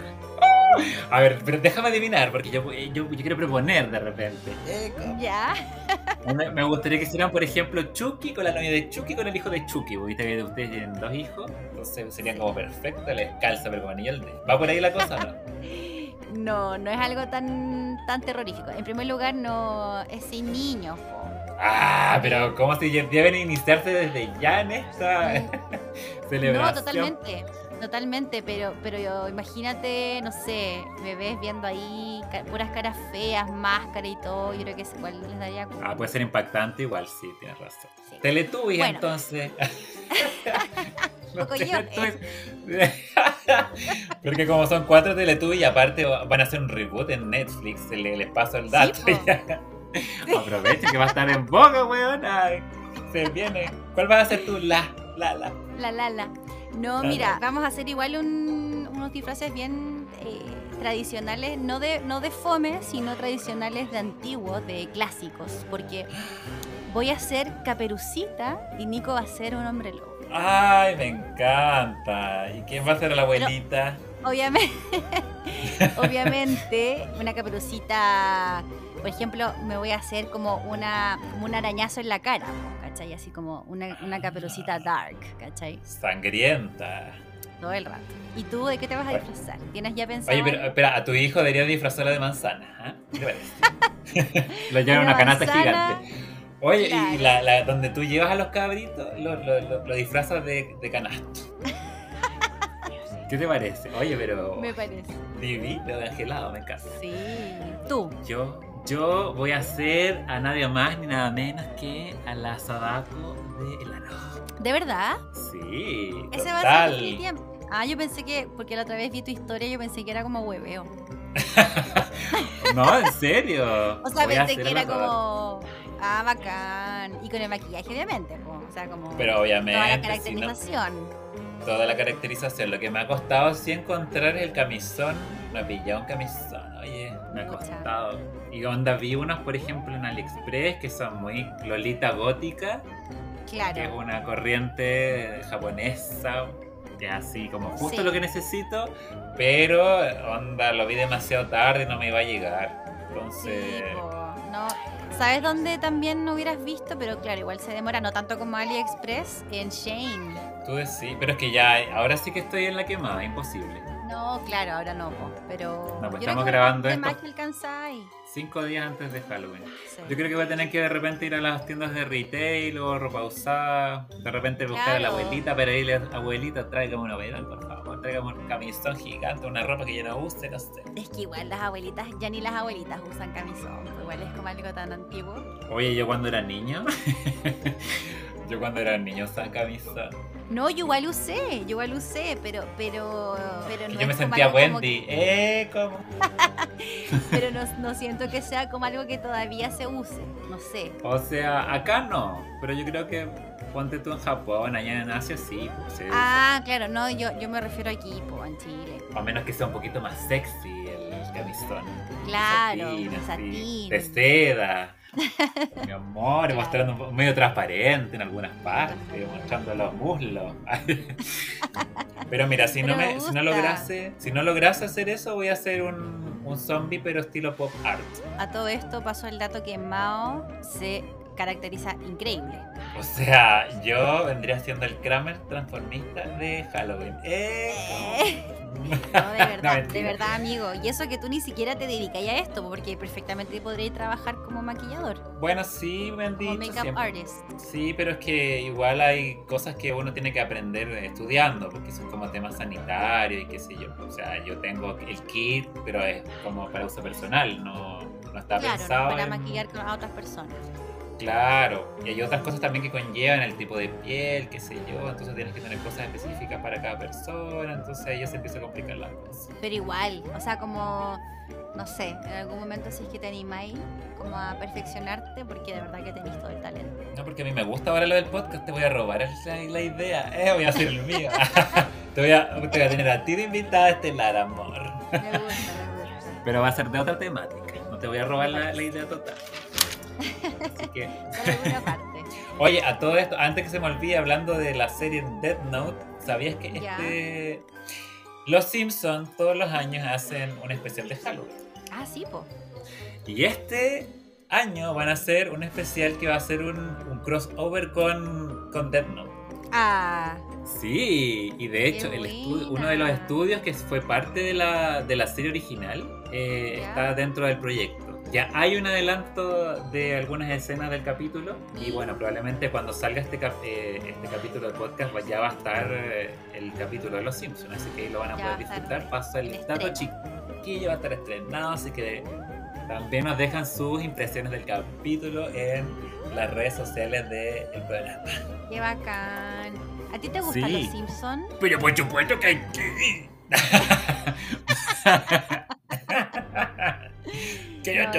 A ver, pero déjame adivinar, porque yo, yo, yo quiero proponer de repente. Ya. Una- me gustaría que hicieran, por ejemplo, Chucky con la novia de Chucky con el hijo de Chucky. porque Viste que ustedes tienen dos hijos, entonces sería como perfecto, les calza, pero como anillo. ¿Va por ahí la cosa o no? No, no es algo tan, tan terrorífico. En primer lugar, no es sin niños. po. Ah, pero ¿cómo se deben iniciarse desde ya en esta celebración? No, totalmente. Totalmente, pero, pero yo- imagínate, no sé, bebés viendo ahí ca- puras caras feas, máscara y todo. Yo creo que igual les daría como- Ah, puede ser impactante igual, sí, tienes razón. Sí. Teletubbies, Bueno. entonces. Los Teletubbies. Porque como son cuatro Teletubbies y aparte van a hacer un reboot en Netflix, le- les paso el dato. ya. Aprovechen que va a estar en boca, weón. Se viene. ¿Cuál vas a hacer tú? La, la, la. La la la. No, La, mira, la. vamos a hacer igual un- unos disfraces bien eh, tradicionales, no de, no de fome, sino tradicionales de antiguos, de clásicos, porque voy a ser caperucita y Nico va a ser un hombre lobo. Ay, me encanta. ¿Y quién va a ser la abuelita? Obviamente, obviamente, una caperucita, por ejemplo, me voy a hacer como una como un arañazo en la cara, ¿cachai? Así como una, una caperucita dark, ¿cachai? Sangrienta. Todo el rato. ¿Y tú de qué te vas a disfrazar? ¿Tienes ya pensado? Oye, pero espera, a tu hijo deberías disfrazarlo de manzana. ¿ah? ¿Qué te parece? Lo llevan Una una canasta gigante. Oye, y claro. la, la- donde tú llevas a los cabritos, lo, lo, lo- lo disfrazas de, de canasto. ¿Qué te parece? Oye, pero Me parece. divino, de angelado, me encanta. Sí. Tú. Yo, yo voy a hacer a nadie más ni nada menos que a la Sadako de El. ¿De verdad? Sí, Ese va a total. ser definitivamente. Ah, yo pensé que, porque la otra vez vi tu historia, yo pensé que era como hueveo. No, en serio. O sea, Voy pensé que era como, ah, bacán. Y con el maquillaje, obviamente, po. o sea, como Pero toda la obviamente, si no, caracterización. toda la caracterización. Lo que me ha costado sí encontrar el camisón. Me he pillado un camisón, oye, me ha costado. Y onda vi unos, por ejemplo, en AliExpress que son muy Lolita gótica, que es Claro. una corriente japonesa, que es así como justo Sí. lo que necesito, pero onda, lo vi demasiado tarde y no me iba a llegar. Entonces, Sí. No. ¿Sabes dónde también no hubieras visto? Pero claro, igual se demora, no tanto como AliExpress, en Shane. tú decís, pero es que ya, ahora sí que estoy en la quemada, imposible. No, claro, ahora no, pero. No, pues yo creo estamos que grabando esto. más que alcanzáis. Cinco días antes de Halloween. Sí. Yo creo que voy a tener que de repente ir a las tiendas de retail o ropa usada. De repente buscar a la Claro. abuelita para irle abuelita, tráigame una overall, por favor. Tráigame un camisón gigante, una ropa que yo no use, no sé. Es que igual las abuelitas, ya ni las abuelitas usan camisón, pues igual es como algo tan antiguo. Oye, yo cuando era niño. yo cuando era niño usaba camisón. No, yo igual usé, yo igual usé, pero, pero, pero Que no yo me sentía Wendy. Eh, ¿cómo? pero no, no siento que sea como algo que todavía se use, no sé. O sea, acá no. Pero yo creo que ponte tú en Japón, allá en Asia, sí. Pues, se usa. Ah, claro, no, yo, yo me refiero aquí, po, en Chile. A menos que sea un poquito más sexy el camisón. Claro, Satín, un así, satín. De seda. Mi amor, Claro. mostrando medio transparente en algunas partes, mostrando los muslos. pero mira, si no, me me, si no lograse, si no lograse hacer eso, voy a hacer un, un zombie pero estilo pop art. A todo esto pasó el dato que Mao se caracteriza increíble. O sea, yo vendría siendo el Kramer transformista de Halloween. ¡Eh! No, de verdad, de verdad, amigo. Y eso que tú ni siquiera te dedicas a esto, porque perfectamente podrías trabajar como maquillador, Bueno, sí, me han como makeup siempre. artist. Sí, pero es que igual hay cosas que uno tiene que aprender estudiando, porque son como temas sanitarios y qué sé yo. O sea, yo tengo el kit, pero es como para uso personal, no, no está Claro, no pensado para en- maquillar a otras personas. Claro, y hay otras cosas también que conllevan el tipo de piel, qué sé yo, entonces tienes que tener cosas específicas para cada persona, entonces ahí ya se empieza a complicar la cosa. Pero igual, o sea, como, no sé, en algún momento si es que te animáis como a perfeccionarte, porque de verdad que tenéis todo el talento. No, porque a mí me gusta ahora lo del podcast, te voy a robar la, la idea, eh, voy a hacer el mío. te, voy a, te voy a tener a ti de invitada estelar, amor. Me gusta, me gusta. Pero va a ser de otra temática, no te voy a robar la, la idea total. Así que, Solo una parte. oye, a todo esto, antes que se me olvide, hablando de la serie Death Note, ¿sabías que este... Los Simpsons todos los años hacen un especial de Halloween? Ah, sí, po. Y este año van a hacer un especial que va a ser un, un crossover con, con Death Note. Ah, Sí, y de hecho el uno de los estudios que fue parte de la, de la serie original eh, está dentro del proyecto. Ya hay un adelanto de algunas escenas del capítulo y bueno, probablemente cuando salga este, cap- eh, este capítulo del podcast pues, ya va a estar eh, el capítulo de Los Simpsons, así que ahí lo van a Ya poder disfrutar. Paso el estreno. chiquillo, va a estar estrenado, así que también nos dejan sus impresiones del capítulo en las redes sociales del programa. qué bacán. ¿A ti te gustan Sí. los Simpsons? Pero por supuesto que sí. que No.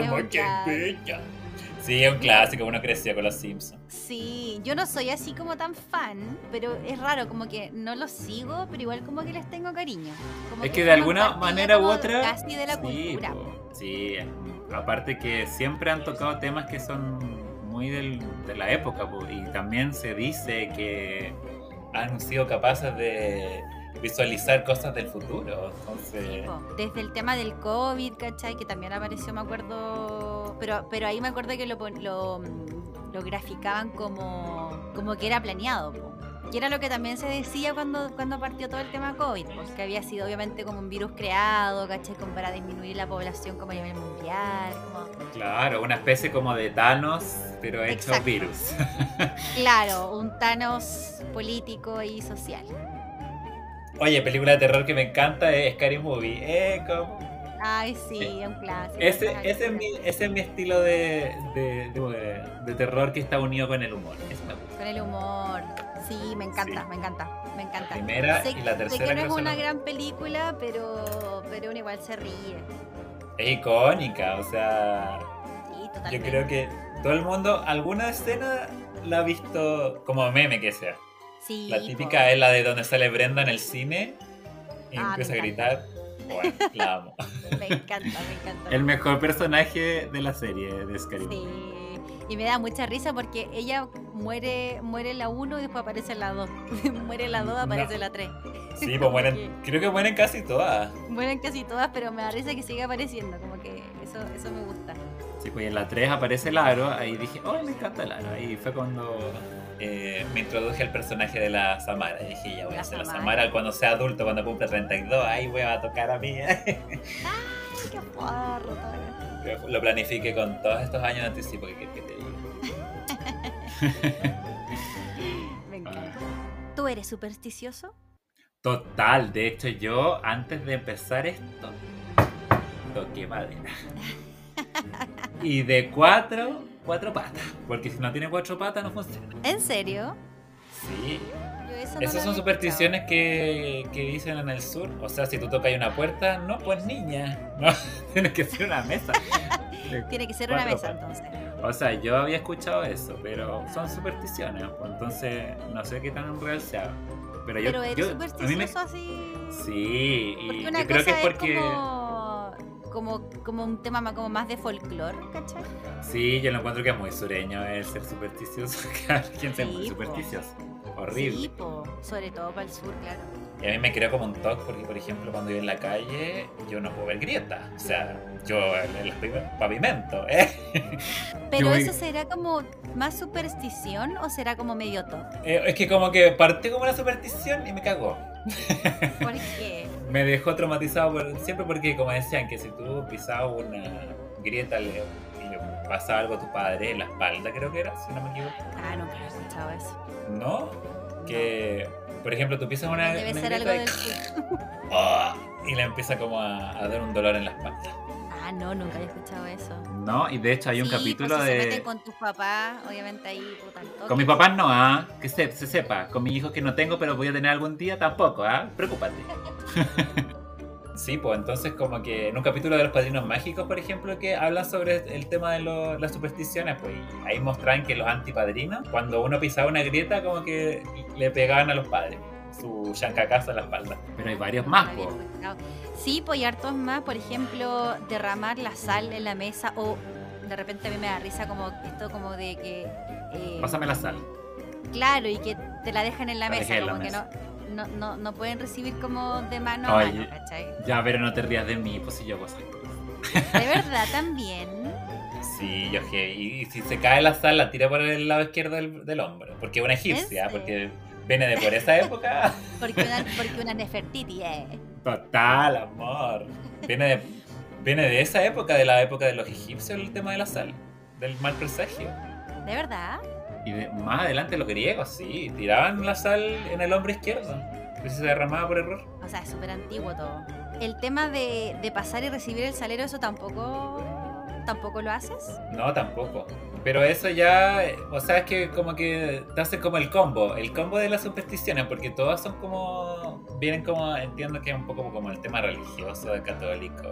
Sí, es un clásico, uno creció con los Simpsons. Sí, yo no soy así como tan fan, pero es raro, como que no los sigo, pero igual como que les tengo cariño. Como Es que de alguna manera u otra. Casi de la sí, cultura. po, sí, aparte que siempre han tocado temas que son muy del- de la época, po, y también se dice que han sido capaces de visualizar cosas del futuro. Entonces, Po, Desde el tema del COVID, ¿cachai? Que también apareció, me acuerdo. Pero, pero ahí me acuerdo que lo, lo, lo graficaban como, como que era planeado, po. Que era lo que también se decía cuando, cuando partió todo el tema COVID, pues, que había sido obviamente como un virus creado, ¿cachai? Como para disminuir la población como a nivel mundial. Como... claro, una especie como de Thanos, pero hecho Exacto. virus. Claro, un Thanos político y social. Oye, película de terror que me encanta es Scary Movie. Eh, como- Ay, sí, un clásico. Ese, es mi, ese es mi estilo de, de, de- de terror que está unido con el humor. Ese me gusta. Con el humor. Sí, me encanta, Sí. me encanta, me encanta. La primera sé, y la sé tercera que no es una gran película, pero, pero uno igual se ríe. Es icónica, o sea, Sí, yo totalmente. creo que todo el mundo alguna escena la ha visto como meme que sea. Sí, La típica es la de donde sale Brenda en el cine y Ah, empieza a gritar. Bueno, la amo. Me encanta, me encanta. El mejor personaje de la serie de Scary. Sí. Y me da mucha risa porque ella muere muere en la 1 y después aparece en la 2. muere en la 2, aparece No. en la 3. Sí, pues mueren, creo que mueren casi todas. Mueren casi todas, pero me da risa que siga apareciendo. Como que eso, eso me gusta. Sí, pues en la 3 aparece Laro, ahí dije, oh, me encanta Laro. Ahí fue cuando eh, me introduje al personaje de la Samara. Y dije, ya voy La a ser la Samara. Cuando sea adulto, cuando cumpla 32. Ahí voy a tocar a mí. ¡Ay, qué porro! Lo planifique con todos estos años de anticipo que, que te diga. Me encanta. ¿Tú eres supersticioso? Total, de hecho yo antes de empezar esto toqué madera. Y de cuatro, cuatro patas. Porque si no tiene cuatro patas no funciona. ¿En serio? Sí. Yo eso no Esas son supersticiones que, que dicen en el sur. O sea, si tú tocas una puerta, no, pues niña. No, tienes que ser una mesa. Tiene que ser una mesa patas. entonces. O sea, yo había escuchado eso, pero son supersticiones, pues, entonces no sé qué tan real sea. Pero yo, Pero eres yo- a supersticioso mí me- así. Sí, y yo creo que es porque... como, como, como un tema más, como más de folclore, ¿cachai? Sí, yo lo encuentro que es muy sureño el ser supersticioso. Cada quien sea muy supersticioso. Horrible. Sí, po, sobre todo para el sur, claro. Y a mí me crea como un toque porque, por ejemplo, cuando yo en la calle, yo no puedo ver grietas. O sea, yo en el pavimento, ¿eh? Pero voy- eso será como más superstición o será como medio top? Eh, Es que como que partió como una superstición y me cagó. ¿Por qué? Me dejó traumatizado por siempre porque, como decían, que si tú pisabas una grieta le- y le pasaba algo a tu padre en la espalda, creo que era, si no me equivoco. Ah, nunca he escuchado eso. ¿No? Que, por ejemplo, tú pisas una, Debe una ser algo grieta y, sur. ¡Ah! y le empieza como a, a dar un dolor en la espalda. Ah, no, nunca he escuchado eso. ¿No? Y de hecho hay un Sí, capítulo pues si se de... meten con tus papás, obviamente ahí, puta. Con mis papás no, ¿ah? Que se, se sepa. Con mis hijos que no tengo, pero voy a tener algún día, tampoco, ¿ah? Preocúpate. sí, pues entonces como que en un capítulo de Los Padrinos Mágicos, por ejemplo, que hablan sobre el tema de lo- las supersticiones, pues ahí mostraban que los antipadrinos, cuando uno pisaba una grieta, como que le pegaban a los padres su chancacazo en la espalda. Pero hay varios más. Sí, pues y hartos más, por ejemplo, derramar la sal en la mesa o de repente a mí me da risa como esto como de que... eh, Pásame la sal. Claro, y que te la dejan en la La mesa, en la como que no, no, no, no pueden recibir como de mano a Oye. mano, ¿cachai? Ya, pero no te rías de mí, pues si yo hago esas cosas. De verdad también. Sí, yo que y, y si se cae la sal, la tira por el lado izquierdo del, del hombro. Porque es una egipcia, ¿En porque viene de por esa época. Porque una, porque una Nefertiti, eh. Total, amor. Viene de, viene de esa época, de la época de los egipcios, el tema de la sal, del mal presagio. ¿De verdad? Y de- más adelante los griegos, sí, tiraban la sal en el hombro izquierdo. Y se derramaba por error. O sea, es súper antiguo todo. El tema de, de pasar y recibir el salero, ¿eso tampoco, tampoco lo haces? No, tampoco. Pero eso ya, o sea, es que como que te hace como el combo, el combo de las supersticiones, porque todas son como, vienen como, entiendo que es un poco como el tema religioso católico,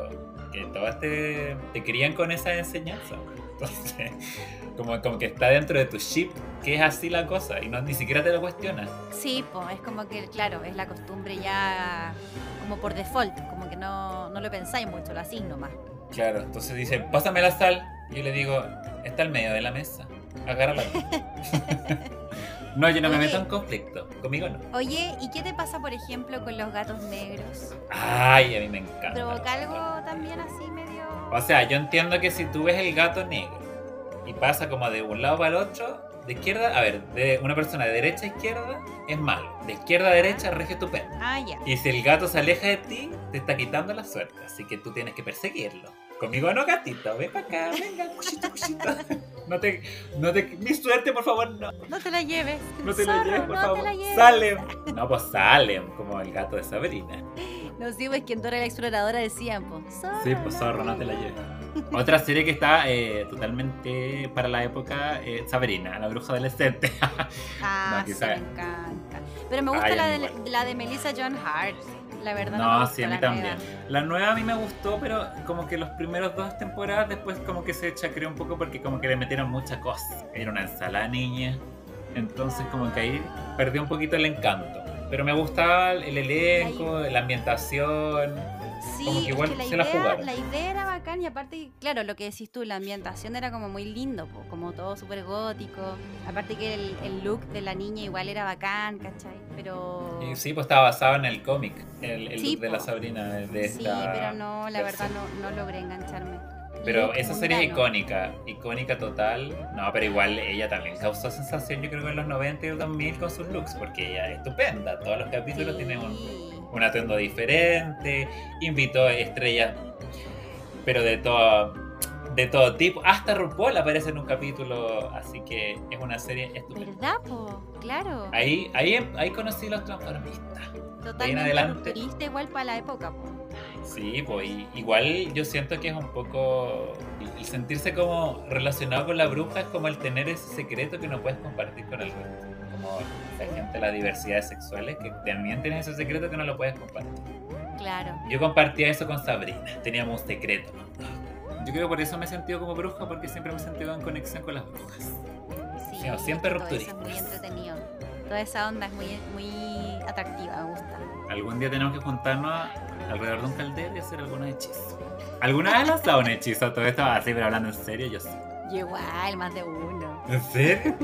que todas te, te crían con esa enseñanza. Entonces, como, como que está dentro de tu chip, que es así la cosa, y no ni siquiera te lo cuestionas. Sí, pues es como que, claro, es la costumbre ya como por default, como que no, no lo pensáis mucho, lo hacís nomás. Claro, entonces dice, pásame la sal, yo le digo, está al medio de la mesa, agárrala. no, yo no me meto en conflicto, conmigo no. Oye, ¿y qué te pasa, por ejemplo, con los gatos negros? Ay, a mí me encanta. ¿Provoca algo también así medio...? O sea, yo entiendo que si tú ves el gato negro y pasa como de un lado para el otro, de izquierda, a ver, de una persona de derecha a izquierda es malo, de izquierda a derecha regio estupendo. Ah, ya. Y si el gato se aleja de ti, te está quitando la suerte, así que tú tienes que perseguirlo. Conmigo no, gatito, ven para acá, venga, cuchito, cuchito. No te, no te, mi suerte, por favor, no. No te la lleves. No te la lleves, por no favor. te la lleves. Salem. No, pues Salem, como el gato de Sabrina. No, sí, pues que en Dora la Exploradora decían, pues, zorro, Sí, pues zorro, no te la lleves. Otra serie que está eh, totalmente para la época, eh, Sabrina, la bruja adolescente. Ah, No, sí, me encanta. Pero me gusta Ay, la, de, la de Melissa John Hart. La verdad. No, gustó sí, a mí la también. nueva. La nueva a mí me gustó, pero como que los primeros dos temporadas después como que se chacreó un poco porque como que le metieron muchas cosas. Era una ensalada niña. Entonces como que ahí perdió un poquito el encanto. Pero me gustaba el elenco, la ambientación. Sí, Como que es igual que la, se la idea, la idea era bacán y aparte, claro, lo que decís tú, la ambientación era como muy lindo, po, como todo súper gótico. Aparte que el, el look de la niña igual era bacán, ¿cachai? Pero... Y sí, pues estaba basado en el cómic, el, el Sí, look de la. Sabrina de de Sí, esta pero no, la verdad no, no logré engancharme. Pero Look esa serie es icónica, icónica total. No, pero igual ella también causó sensación, yo creo que en los 90 y el 2000 con sus looks, porque ella es estupenda. Todos los capítulos tienen un, Sí. Un atuendo diferente, invitó a estrellas, pero de todo, de todo tipo. Hasta RuPaul aparece en un capítulo, así que es una serie estupenda. ¿Verdad, po? Claro. Ahí, ahí, ahí conocí los transformistas. Totalmente rupturista igual para la época, po. Sí, pues y- igual yo siento que es un poco el- el sentirse como relacionado con la bruja es como el tener ese secreto que no puedes compartir con el resto. Como la gente, las diversidades sexuales que también tienen ese secreto que no lo puedes compartir. Claro. Yo compartía eso con Sabrina, teníamos un secreto. Yo creo que por eso me he sentido como bruja, porque siempre me he sentido en conexión con las brujas. Sí, Sí, siempre todo eso es muy entretenido. Toda esa onda es muy, muy atractiva, me gusta. Algún día tenemos que juntarnos alrededor de un caldero y hacer algunos hechizos. ¿Alguna vez lanzado un hechizo? Todo esto así, pero hablando en serio, yo sí. Y igual, más de uno. ¿En serio?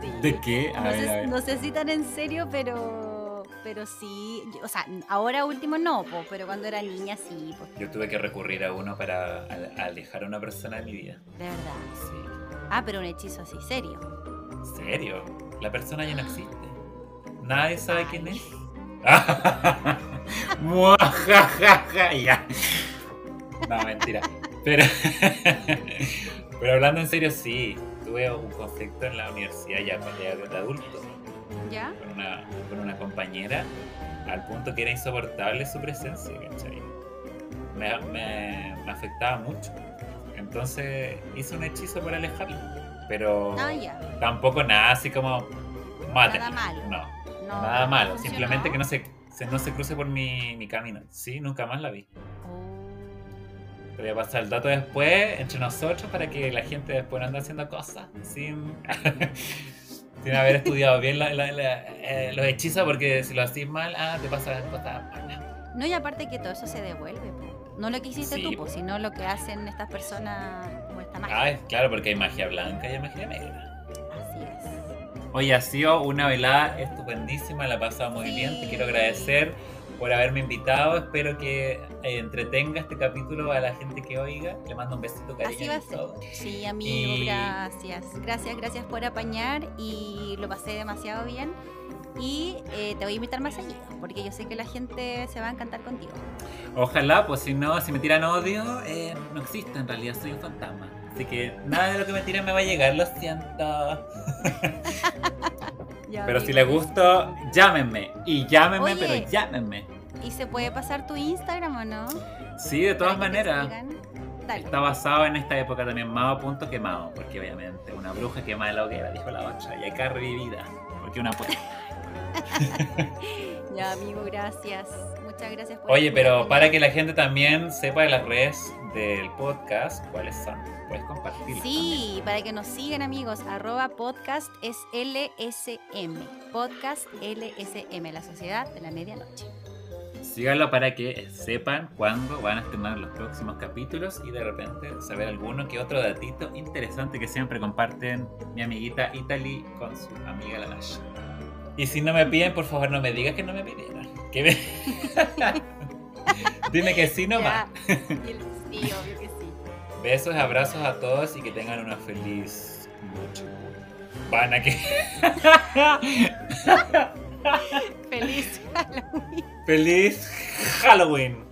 Sí. ¿De qué? A no, ver, sé, a ver. no sé si tan en serio, pero pero sí. O sea, ahora último no, po, pero cuando era niña sí, Yo tuve que recurrir a uno para al- alejar a una persona de mi vida. de verdad. Sí. Ah, pero un hechizo así, serio. ¿En serio? La persona ya no existe. Nadie sabe quién es. Ya. No, mentira. Pero, pero hablando en serio, sí. Tuve un conflicto en la universidad ya cuando era de adulto ¿Ya? con una, con una compañera al punto que era insoportable su presencia, ¿cachai? Me, me- me afectaba mucho. Entonces hice un hechizo para alejarlo. Pero Ah, ya. tampoco nada así como. Nada malo. No, No, nada malo. ¿funcionó? Simplemente que no se, se- no se cruce por mi, mi camino. Sí, nunca más la vi. Oh. Te voy a pasar el dato después entre nosotros para que la gente después no ande haciendo cosas sin, sin haber estudiado bien la- la- la- eh, los hechizos, porque si lo haces mal, ah, te pasan cosas malas. No, y aparte que todo eso se devuelve. po. No lo que hiciste Sí, tú, po. sino lo que hacen estas personas como esta magia. Ah, claro, porque hay magia blanca y hay magia negra. Así es. Oye, ha sido una velada estupendísima, la he pasado muy Sí. bien. Te quiero agradecer por haberme invitado. Espero que eh, entretenga este capítulo a la gente que oiga. Le mando un besito, cariño. Así va a ser. Sí, amigo, Y- gracias. Gracias, gracias por apañar y lo pasé demasiado bien. Y eh, te voy a invitar más seguido, porque yo sé que la gente se va a encantar contigo. Ojalá, pues si no, si me tiran odio, eh, no existe en realidad, soy un fantasma. Así que nada de lo que me tiren me va a llegar, lo siento. Ya, Pero si les gustó, llámenme. Y llámenme, Oye. pero llámenme. ¿Y se puede pasar tu Instagram o no? Sí, de todas maneras. Está basado en esta época también, Mao punto quemado, porque obviamente una bruja quema en la hoguera, dijo la otra, y acá revivida, porque una. Ya, amigo, gracias. Muchas gracias por Oye, pero para que la gente también sepa de las redes del podcast, ¿cuáles son? Puedes compartirlas Sí, para que nos sigan amigos, arroba podcast es LSM. Podcast LSM, la sociedad de la medianoche. Síganlo para que sepan cuándo van a estrenar los próximos capítulos y de repente saber alguno que otro datito interesante que siempre comparten mi amiguita Italy con su amiga la Nasha. Y si no me piden, por favor no me digas que no me pidieron. Que me- Dime que sí nomás. Sí, obvio que sí. Besos, abrazos a todos y que tengan una feliz noche. Van a que. Feliz Halloween. Feliz Halloween.